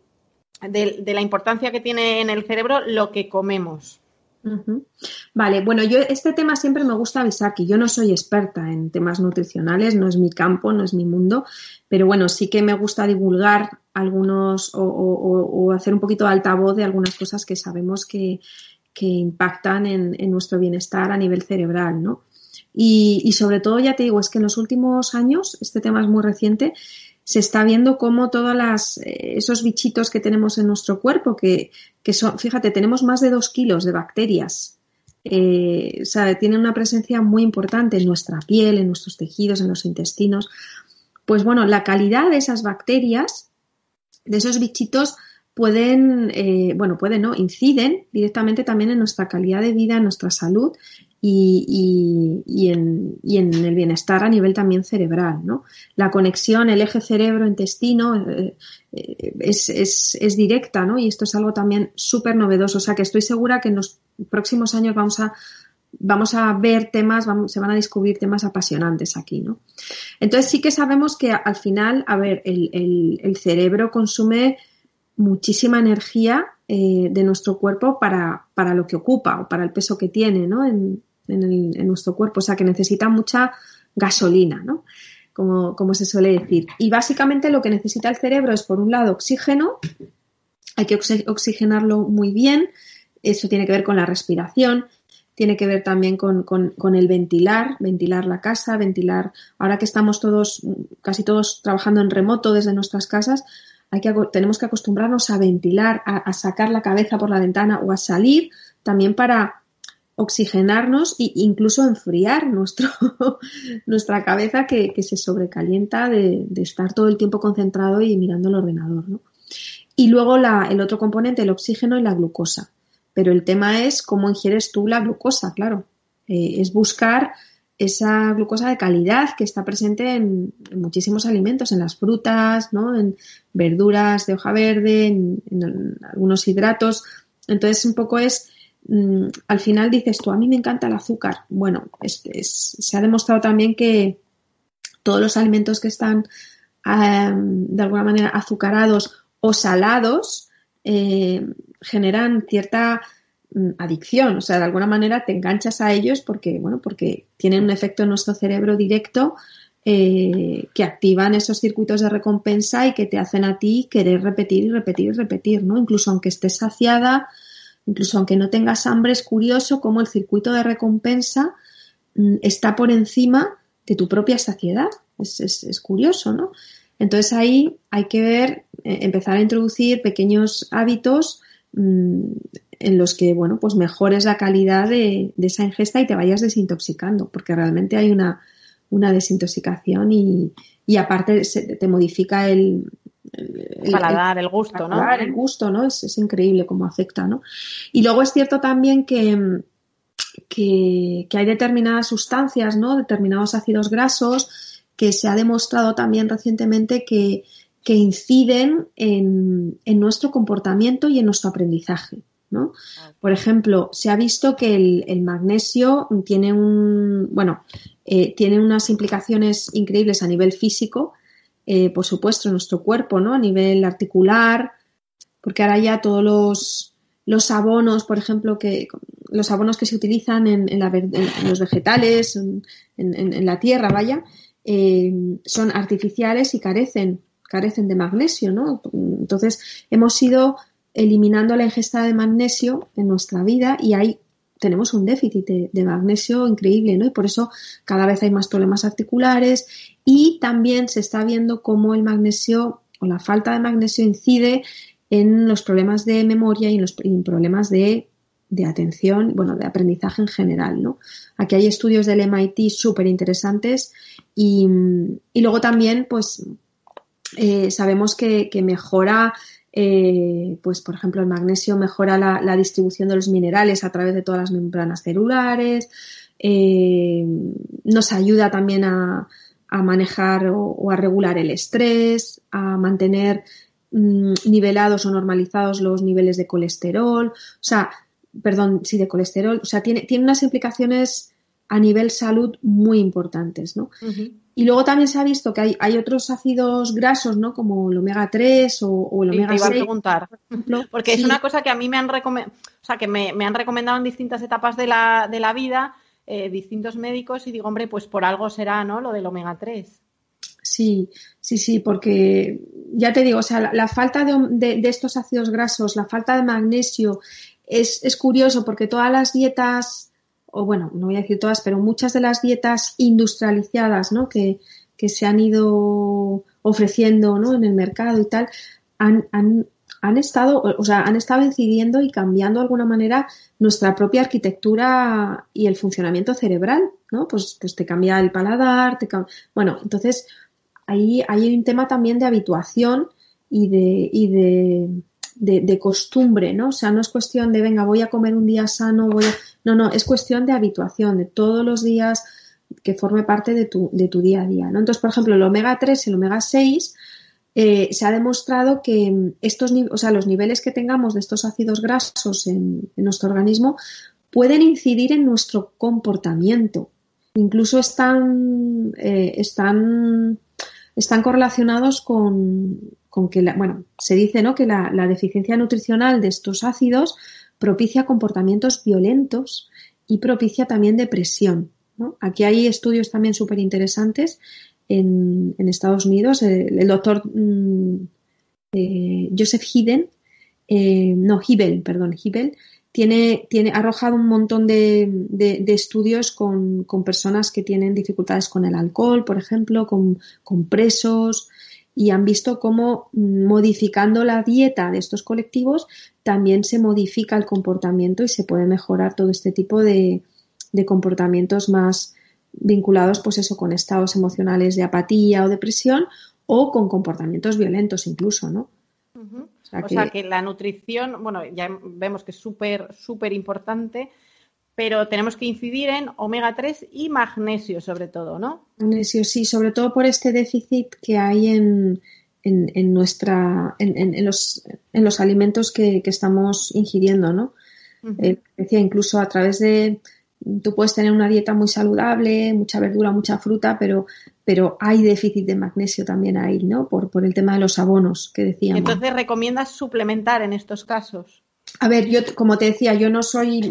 de, la importancia que tiene en el cerebro lo que comemos. Vale, bueno, yo este tema siempre me gusta avisar que yo no soy experta en temas nutricionales, no es mi campo, no es mi mundo, pero bueno, sí que me gusta divulgar algunos o, hacer un poquito de altavoz de algunas cosas que sabemos que, impactan en, nuestro bienestar a nivel cerebral, ¿no? Y, y sobre todo, ya te digo, es que en los últimos años, este tema es muy reciente, se está viendo cómo todos eh, esos bichitos que tenemos en nuestro cuerpo, que, son, fíjate, tenemos más de dos kilos de bacterias, eh, o sea, tienen una presencia muy importante en nuestra piel, en nuestros tejidos, en los intestinos. Pues bueno, la calidad de esas bacterias, de esos bichitos, pueden, eh, bueno, pueden, ¿no? Inciden directamente también en nuestra calidad de vida, en nuestra salud y, y, en, y, en, el bienestar a nivel también cerebral. ¿no? La conexión, el eje cerebro-intestino eh, eh, es, es, es, directa ¿no? y esto es algo también súper novedoso. O sea que estoy segura que en los próximos años vamos a, vamos a ver temas, vamos, se van a descubrir temas apasionantes aquí. ¿no? Entonces sí que sabemos que al final, a ver, el, el, cerebro consume muchísima energía eh, de nuestro cuerpo para, para, lo que ocupa o para el peso que tiene ¿no? En, nuestro cuerpo, o sea que necesita mucha gasolina, ¿no? Como, como se suele decir. Y básicamente lo que necesita el cerebro es, por un lado, oxígeno, hay que oxigenarlo muy bien, eso tiene que ver con la respiración, tiene que ver también con, con, el ventilar, ventilar la casa, ventilar, ahora que estamos todos, casi todos trabajando en remoto desde nuestras casas, hay que, tenemos que acostumbrarnos a ventilar, a, a, sacar la cabeza por la ventana o a salir también para oxigenarnos e incluso enfriar nuestro, <laughs> nuestra cabeza que, se sobrecalienta de, estar todo el tiempo concentrado y mirando el ordenador. ¿no? Y luego la, el otro componente, el oxígeno y la glucosa. Pero el tema es cómo ingieres tú la glucosa, claro. Eh, es buscar esa glucosa de calidad que está presente en, muchísimos alimentos, en las frutas, ¿no? en verduras de hoja verde, en, algunos hidratos. Entonces, un poco es, mm, al final dices tú, a mí me encanta el azúcar. Bueno, se ha demostrado también que todos los alimentos que están de alguna manera azucarados o salados eh, generan cierta mm, adicción, o sea, de alguna manera te enganchas a ellos porque, bueno, porque tienen un efecto en nuestro cerebro directo eh, que activan esos circuitos de recompensa y que te hacen a ti querer repetir y repetir y repetir, ¿no? Incluso aunque estés saciada, incluso aunque no tengas hambre, es curioso cómo el circuito de recompensa mm, está por encima de tu propia saciedad. Es, es, curioso, ¿no? Entonces ahí hay que ver, eh, empezar a introducir pequeños hábitos mm, en los que, bueno, pues mejores la calidad de, esa ingesta y te vayas desintoxicando, porque realmente hay una, desintoxicación y, aparte te modifica el, el paladar, el, gusto, ¿no? El gusto, ¿no? Es, es, increíble cómo afecta, ¿no? Y luego es cierto también que, que, hay determinadas sustancias, ¿no? Determinados ácidos grasos que se ha demostrado también recientemente que, inciden en, nuestro comportamiento y en nuestro aprendizaje. ¿no? Por ejemplo, se ha visto que el, magnesio tiene un, bueno, eh, tiene unas implicaciones increíbles a nivel físico, eh, por supuesto, en nuestro cuerpo, ¿no? A nivel articular, porque ahora ya todos los, los abonos, por ejemplo, que los abonos que se utilizan en, los vegetales, en, la tierra, vaya, eh, son artificiales y carecen, carecen de magnesio, ¿no? Entonces, hemos ido eliminando la ingesta de magnesio en nuestra vida y ahí tenemos un déficit de, magnesio increíble, ¿no? Y por eso cada vez hay más problemas articulares y también se está viendo cómo el magnesio o la falta de magnesio incide en los problemas de memoria y en los problemas de, atención, bueno, de aprendizaje en general, ¿no? Aquí hay estudios del MIT súper interesantes y, luego también, pues, eh, sabemos que, mejora, eh, pues, por ejemplo, el magnesio mejora la, distribución de los minerales a través de todas las membranas celulares, eh, nos ayuda también a, manejar o, a regular el estrés, a mantener Mm, nivelados o normalizados los niveles de colesterol, o sea, perdón, sí, de colesterol, o sea, tiene, tiene unas implicaciones a nivel salud muy importantes, ¿no? Y luego también se ha visto que hay, hay otros ácidos grasos, ¿no? Como el omega 3 o, el omega 6. Te a preguntar, porque es una cosa que a mí me han recomendado, o sea, que me, han recomendado en distintas etapas de la, de la vida eh, distintos médicos y digo, hombre, pues por algo será, ¿no? Lo del omega 3. Sí, sí, sí, porque ya te digo, o sea, la, falta de, estos ácidos grasos, la falta de magnesio, es, es, curioso porque todas las dietas, o bueno, no voy a decir todas, pero muchas de las dietas industrializadas, ¿no? Que, que se han ido ofreciendo, ¿no? En el mercado y tal, han, han, han estado, o sea, han estado incidiendo y cambiando de alguna manera nuestra propia arquitectura y el funcionamiento cerebral, ¿no? Pues, pues te cambia el paladar, te bueno, entonces ahí hay un tema también de habituación y de, y de, de, costumbre, ¿no? O sea, no es cuestión de, venga, voy a comer un día sano, voy a... No, no, es cuestión de habituación, de todos los días que forme parte de tu, de tu día a día, ¿no? Entonces, por ejemplo, el omega 3 y el omega 6 eh, se ha demostrado que estos, o sea, los niveles que tengamos de estos ácidos grasos en, en nuestro organismo pueden incidir en nuestro comportamiento. Incluso están, eh, están están correlacionados con, que, la, bueno, se dice ¿no? que la, deficiencia nutricional de estos ácidos propicia comportamientos violentos y propicia también depresión. Aquí hay estudios también súper interesantes en, Estados Unidos. El, doctor mm, eh, Joseph Hidden, eh, no, Hibel, perdón, Hibel, tiene, tiene, ha arrojado un montón de, de, estudios con, con, personas que tienen dificultades con el alcohol, por ejemplo, con, con, presos, y han visto cómo modificando la dieta de estos colectivos también se modifica el comportamiento y se puede mejorar todo este tipo de, de comportamientos más vinculados, pues eso, con estados emocionales de apatía o depresión o con comportamientos violentos incluso, ¿no? O sea, que... la nutrición, bueno, ya vemos que es súper, súper importante, pero tenemos que incidir en omega 3 y magnesio sobre todo, ¿no? Magnesio, sí, sobre todo por este déficit que hay en, en, nuestra, en, los, en los alimentos que, estamos ingiriendo, ¿no? Eh, decía, incluso a través de, tú puedes tener una dieta muy saludable, mucha verdura, mucha fruta, pero, pero hay déficit de magnesio también ahí, ¿no? Por, por el tema de los abonos que decíamos. Entonces, ¿recomiendas suplementar en estos casos? A ver, yo, como te decía, yo no soy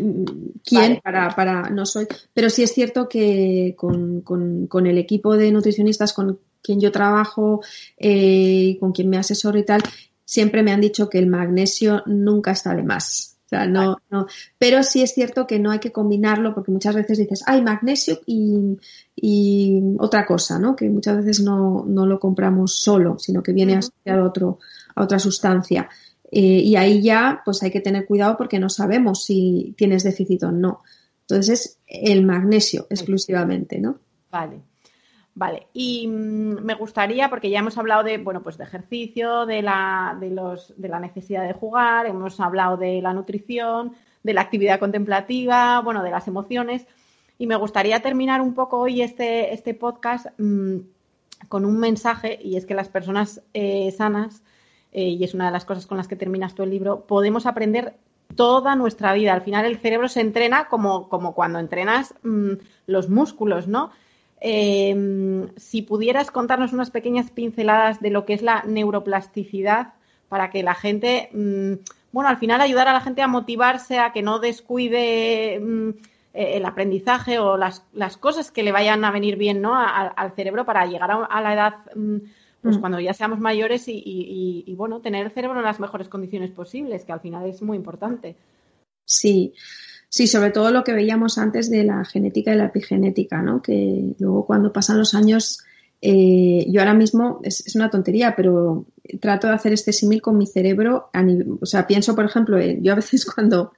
quien para, para, no soy, pero sí es cierto que con, con, el equipo de nutricionistas con quien yo trabajo eh, con quien me asesoro y tal, siempre me han dicho que el magnesio nunca está de más. O sea, no, no. Pero sí es cierto que no hay que combinarlo porque muchas veces dices, hay magnesio y, y, otra cosa, ¿no? Que muchas veces no, no lo compramos solo, sino que viene asociado a, otro, a otra sustancia. Eh, y ahí ya, pues hay que tener cuidado porque no sabemos si tienes déficit o no. Entonces es el magnesio exclusivamente, ¿no? Vale. Vale, y mm, me gustaría, porque ya hemos hablado de, bueno, pues de ejercicio, de la, de, los, de la necesidad de jugar, hemos hablado de la nutrición, de la actividad contemplativa, bueno, de las emociones, y me gustaría terminar un poco hoy este, este podcast mm, con un mensaje, y es que las personas eh, sanas eh, y es una de las cosas con las que terminas tu libro, podemos aprender toda nuestra vida. Al final el cerebro se entrena como, como cuando entrenas mm, los músculos, ¿no? Eh, si pudieras contarnos unas pequeñas pinceladas de lo que es la neuroplasticidad para que la gente, mm, bueno, al final ayudar a la gente a motivarse, a que no descuide mm, eh, el aprendizaje o las, las, cosas que le vayan a venir bien ¿no? al cerebro para llegar a la edad pues mm. cuando ya seamos mayores y, bueno, tener el cerebro en las mejores condiciones posibles, que al final es muy importante. Sí, sí, sobre todo lo que veíamos antes de la genética y la epigenética, ¿no? Que luego cuando pasan los años, eh, yo ahora mismo, es, una tontería, pero trato de hacer este símil con mi cerebro. o sea, pienso, por ejemplo, yo a veces <laughs> cuando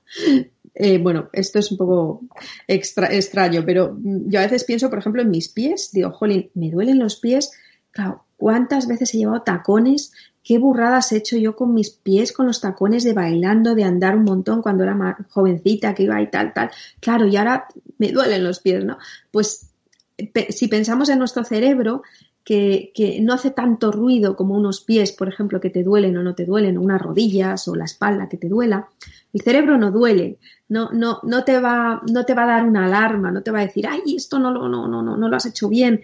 eh, bueno, esto es un poco extra, extraño, pero yo a veces pienso, por ejemplo, en mis pies, digo, jolín, me duelen los pies, claro, ¿Cuántas veces he llevado tacones? ¿Qué burradas he hecho yo con mis pies, con los tacones de bailando, de andar un montón cuando era más jovencita, que iba y tal, tal? Claro, y ahora me duelen los pies, ¿no? Pues si pensamos en nuestro cerebro, que, que, no hace tanto ruido como unos pies, por ejemplo, que te duelen o no te duelen, o unas rodillas o la espalda que te duela, el cerebro no duele, no, no, no, te, va, no te va a dar una alarma, no te va a decir, ay, esto no, no, no, no, no lo has hecho bien,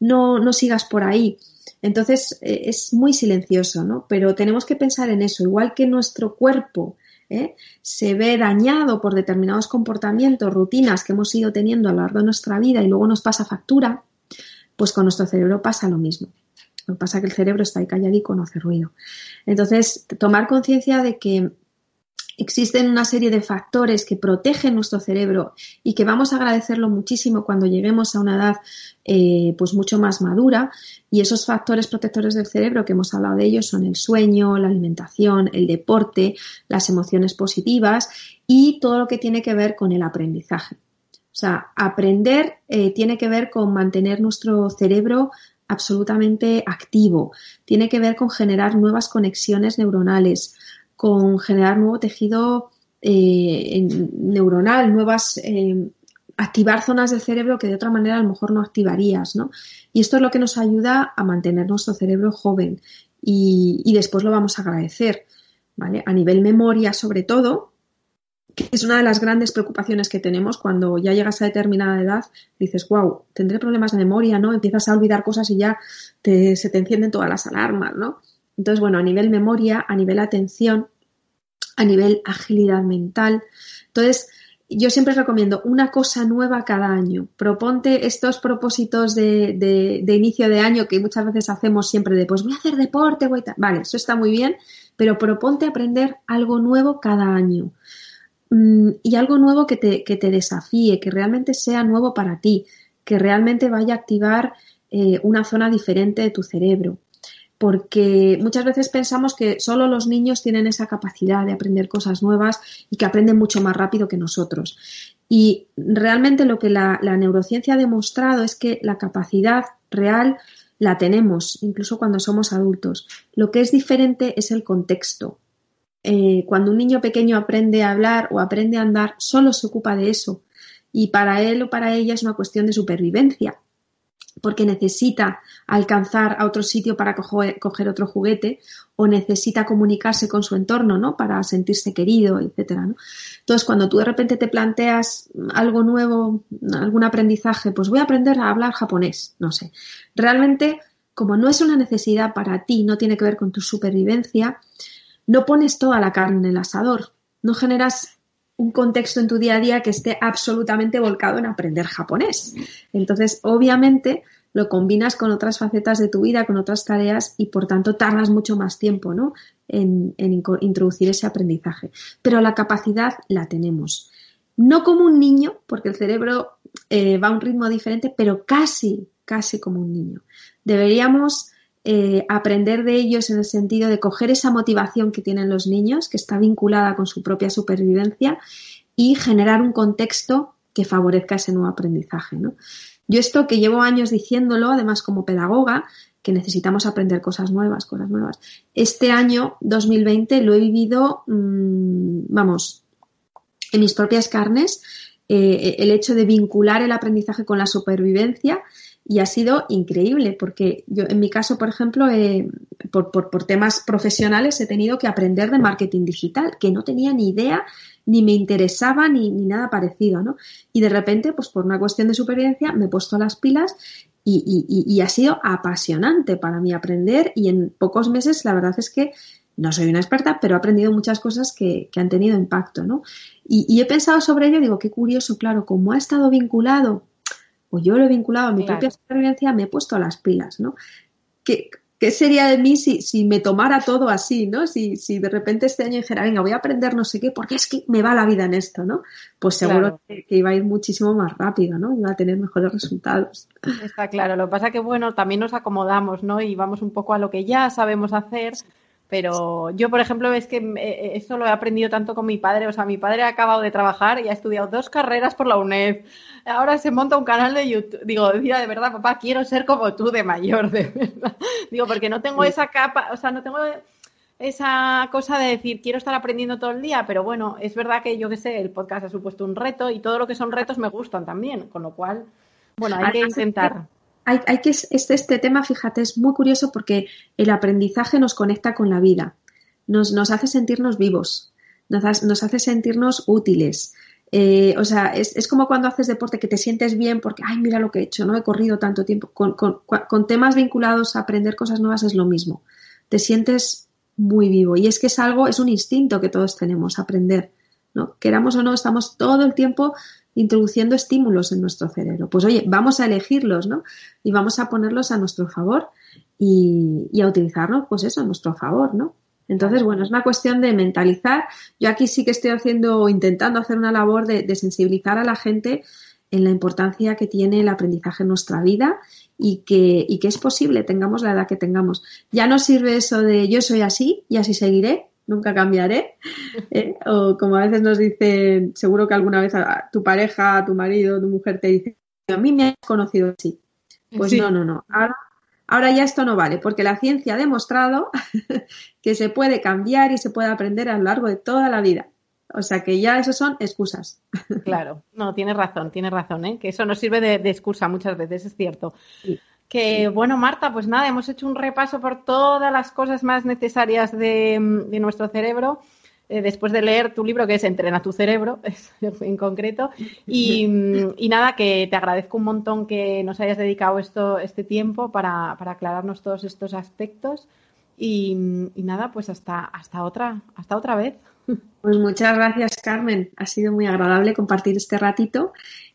no, no sigas por ahí. Entonces eh, es muy silencioso, ¿no? Pero tenemos que pensar en eso, igual que nuestro cuerpo ¿eh? se ve dañado por determinados comportamientos, rutinas que hemos ido teniendo a lo largo de nuestra vida y luego nos pasa factura, pues con nuestro cerebro pasa lo mismo. Lo que pasa es que el cerebro está ahí calladico, no hace ruido. Entonces, tomar conciencia de que existen una serie de factores que protegen nuestro cerebro y que vamos a agradecerlo muchísimo cuando lleguemos a una edad eh, pues mucho más madura. Y esos factores protectores del cerebro que hemos hablado de ellos son el sueño, la alimentación, el deporte, las emociones positivas y todo lo que tiene que ver con el aprendizaje. O sea, aprender eh, tiene que ver con mantener nuestro cerebro absolutamente activo, tiene que ver con generar nuevas conexiones neuronales, con generar nuevo tejido eh, neuronal, nuevas, eh, activar zonas del cerebro que de otra manera a lo mejor no activarías, ¿no? Y esto es lo que nos ayuda a mantener nuestro cerebro joven y, después lo vamos a agradecer, ¿vale? A nivel memoria, sobre todo, que es una de las grandes preocupaciones que tenemos cuando ya llegas a determinada edad, dices, wow, tendré problemas de memoria, ¿no? Empiezas a olvidar cosas y ya se te encienden todas las alarmas, ¿no? Entonces, bueno, a nivel memoria, a nivel atención, a nivel agilidad mental. Entonces, yo siempre recomiendo una cosa nueva cada año. Proponte estos propósitos de, inicio de año que muchas veces hacemos siempre de, pues voy a hacer deporte, voy a... Vale, eso está muy bien, pero proponte aprender algo nuevo cada año. Mm, y algo nuevo que te, que te, desafíe, que realmente sea nuevo para ti, que realmente vaya a activar eh, una zona diferente de tu cerebro porque muchas veces pensamos que solo los niños tienen esa capacidad de aprender cosas nuevas y que aprenden mucho más rápido que nosotros. Y realmente lo que la, neurociencia ha demostrado es que la capacidad real la tenemos, incluso cuando somos adultos. Lo que es diferente es el contexto. Eh, cuando un niño pequeño aprende a hablar o aprende a andar, solo se ocupa de eso. y para él o para ella es una cuestión de supervivencia porque necesita alcanzar a otro sitio para coger, otro juguete o necesita comunicarse con su entorno, ¿no? Para sentirse querido, etcétera. Entonces, cuando tú de repente te planteas algo nuevo, algún aprendizaje, pues voy a aprender a hablar japonés, no sé. Realmente, como no es una necesidad para ti, no tiene que ver con tu supervivencia, no pones toda la carne en el asador, no generas un contexto en tu día a día que esté absolutamente volcado en aprender japonés. Entonces, obviamente, lo combinas con otras facetas de tu vida, con otras tareas y por tanto tardas mucho más tiempo ¿no? en, introducir ese aprendizaje. Pero la capacidad la tenemos. No como un niño, porque el cerebro eh, va a un ritmo diferente, pero casi, casi como un niño. Deberíamos eh, aprender de ellos en el sentido de coger esa motivación que tienen los niños, que está vinculada con su propia supervivencia, y generar un contexto que favorezca ese nuevo aprendizaje. Yo esto que llevo años diciéndolo, además como pedagoga, que necesitamos aprender cosas nuevas, cosas nuevas. Este año 2020 lo he vivido, mm, vamos, en mis propias carnes, eh, el hecho de vincular el aprendizaje con la supervivencia y ha sido increíble porque yo, en mi caso, por ejemplo, eh, por, por, temas profesionales he tenido que aprender de marketing digital, que no tenía ni idea, ni me interesaba, ni, ni nada parecido, ¿no? Y de repente, pues por una cuestión de supervivencia, me he puesto las pilas y, y, ha sido apasionante para mí aprender y en pocos meses la verdad es que no soy una experta, pero he aprendido muchas cosas que, que han tenido impacto, ¿no? Y, y, he pensado sobre ello, digo, qué curioso, claro, como ha estado vinculado o yo lo he vinculado a mi propia supervivencia, me he puesto las pilas, ¿no? ¿Qué, sería de mí si, si, me tomara todo así, ¿no? Si, si, de repente este año dijera, venga, voy a aprender no sé qué, porque es que me va la vida en esto, ¿no? Pues seguro que, iba a ir muchísimo más rápido, ¿no? Iba a tener mejores resultados. Está claro. Lo que pasa que, bueno, también nos acomodamos, ¿no? Y vamos un poco a lo que ya sabemos hacer pero yo, por ejemplo, es que eh, eso lo he aprendido tanto con mi padre. O sea, mi padre ha acabado de trabajar y ha estudiado dos carreras por la UNED. Ahora se monta un canal de YouTube. Digo, decía de verdad, papá, quiero ser como tú de mayor, de verdad. <laughs> Digo, porque no tengo esa capa, o sea, no tengo esa cosa de decir, quiero estar aprendiendo todo el día, pero bueno, es verdad que yo que sé, el podcast ha supuesto un reto y todo lo que son retos me gustan también, con lo cual, bueno, hay que intentar hay, hay que, este, este tema, fíjate, es muy curioso porque el aprendizaje nos conecta con la vida, nos, nos hace sentirnos vivos, nos, nos hace sentirnos útiles. Eh, o sea, es, es, como cuando haces deporte que te sientes bien porque, ay, mira lo que he hecho, no he corrido tanto tiempo. Con, con, con temas vinculados a aprender cosas nuevas es lo mismo. Te sientes muy vivo. Y es que es algo, es un instinto que todos tenemos, aprender. ¿no? Queramos o no, estamos todo el tiempo introduciendo estímulos en nuestro cerebro. Pues oye, vamos a elegirlos, ¿no? Y vamos a ponerlos a nuestro favor y, y a utilizarlos, pues eso, a nuestro favor, ¿no? Entonces, bueno, es una cuestión de mentalizar. Yo aquí sí que estoy haciendo, intentando hacer una labor de, de sensibilizar a la gente en la importancia que tiene el aprendizaje en nuestra vida y que, y que es posible, tengamos la edad que tengamos. Ya no sirve eso de yo soy así y así seguiré, nunca cambiaré. ¿eh? O como a veces nos dicen, seguro que alguna vez a tu pareja, tu marido, tu mujer te dice, a mí me has conocido así. Pues no, no, no. Ahora, ahora ya esto no vale, porque la ciencia ha demostrado <laughs> que se puede cambiar y se puede aprender a lo largo de toda la vida. O sea que ya eso son excusas. Claro, no, tienes razón, tienes razón, ¿eh? que eso nos sirve de, de excusa muchas veces, es cierto. Sí. Que bueno, Marta, pues nada, hemos hecho un repaso por todas las cosas más necesarias de, nuestro cerebro. Eh, después de leer tu libro, que es Entrena tu cerebro, <laughs> en concreto. Y, nada, que te agradezco un montón que nos hayas dedicado esto, este tiempo para, aclararnos todos estos aspectos. Y, nada, pues hasta, hasta, otra, hasta otra vez. <laughs> Pues muchas gracias, Carmen. Ha sido muy agradable compartir este ratito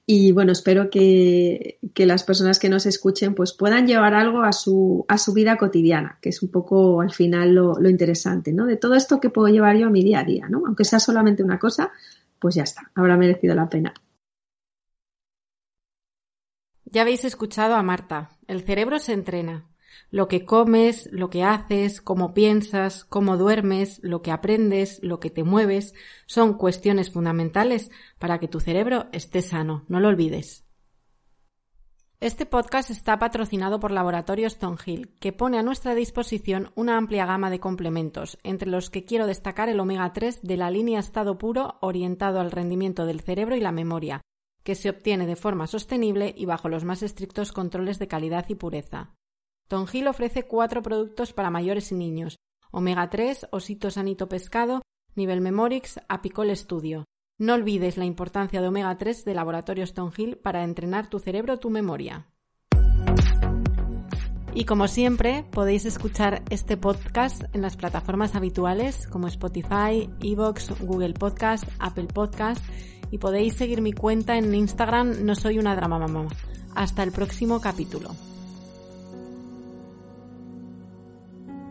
y bueno, espero que, las personas que nos escuchen pues puedan llevar algo a su, a su vida cotidiana, que es un poco al final lo, lo interesante, ¿no? De todo esto que puedo llevar yo a mi día a día, ¿no? Aunque sea solamente una cosa, pues ya está, habrá merecido la pena. Ya habéis escuchado a Marta. El cerebro se entrena. Lo que comes, lo que haces, cómo piensas, cómo duermes, lo que aprendes, lo que te mueves, son cuestiones fundamentales para que tu cerebro esté sano. No lo olvides. Este podcast está patrocinado por Laboratorio Stonehill, que pone a nuestra disposición una amplia gama de complementos, entre los que quiero destacar el omega 3 de la línea estado puro orientado al rendimiento del cerebro y la memoria, que se obtiene de forma sostenible y bajo los más estrictos controles de calidad y pureza. Tongil ofrece cuatro productos para mayores y niños: Omega 3, Osito Sanito Pescado, Nivel Memorix, Apicol Studio. No olvides la importancia de Omega 3 de Laboratorios Tongil para entrenar tu cerebro, tu memoria. Y como siempre, podéis escuchar este podcast en las plataformas habituales como Spotify, Evox, Google Podcast, Apple Podcast y podéis seguir mi cuenta en Instagram No Soy una Drama Mamá. Hasta el próximo capítulo.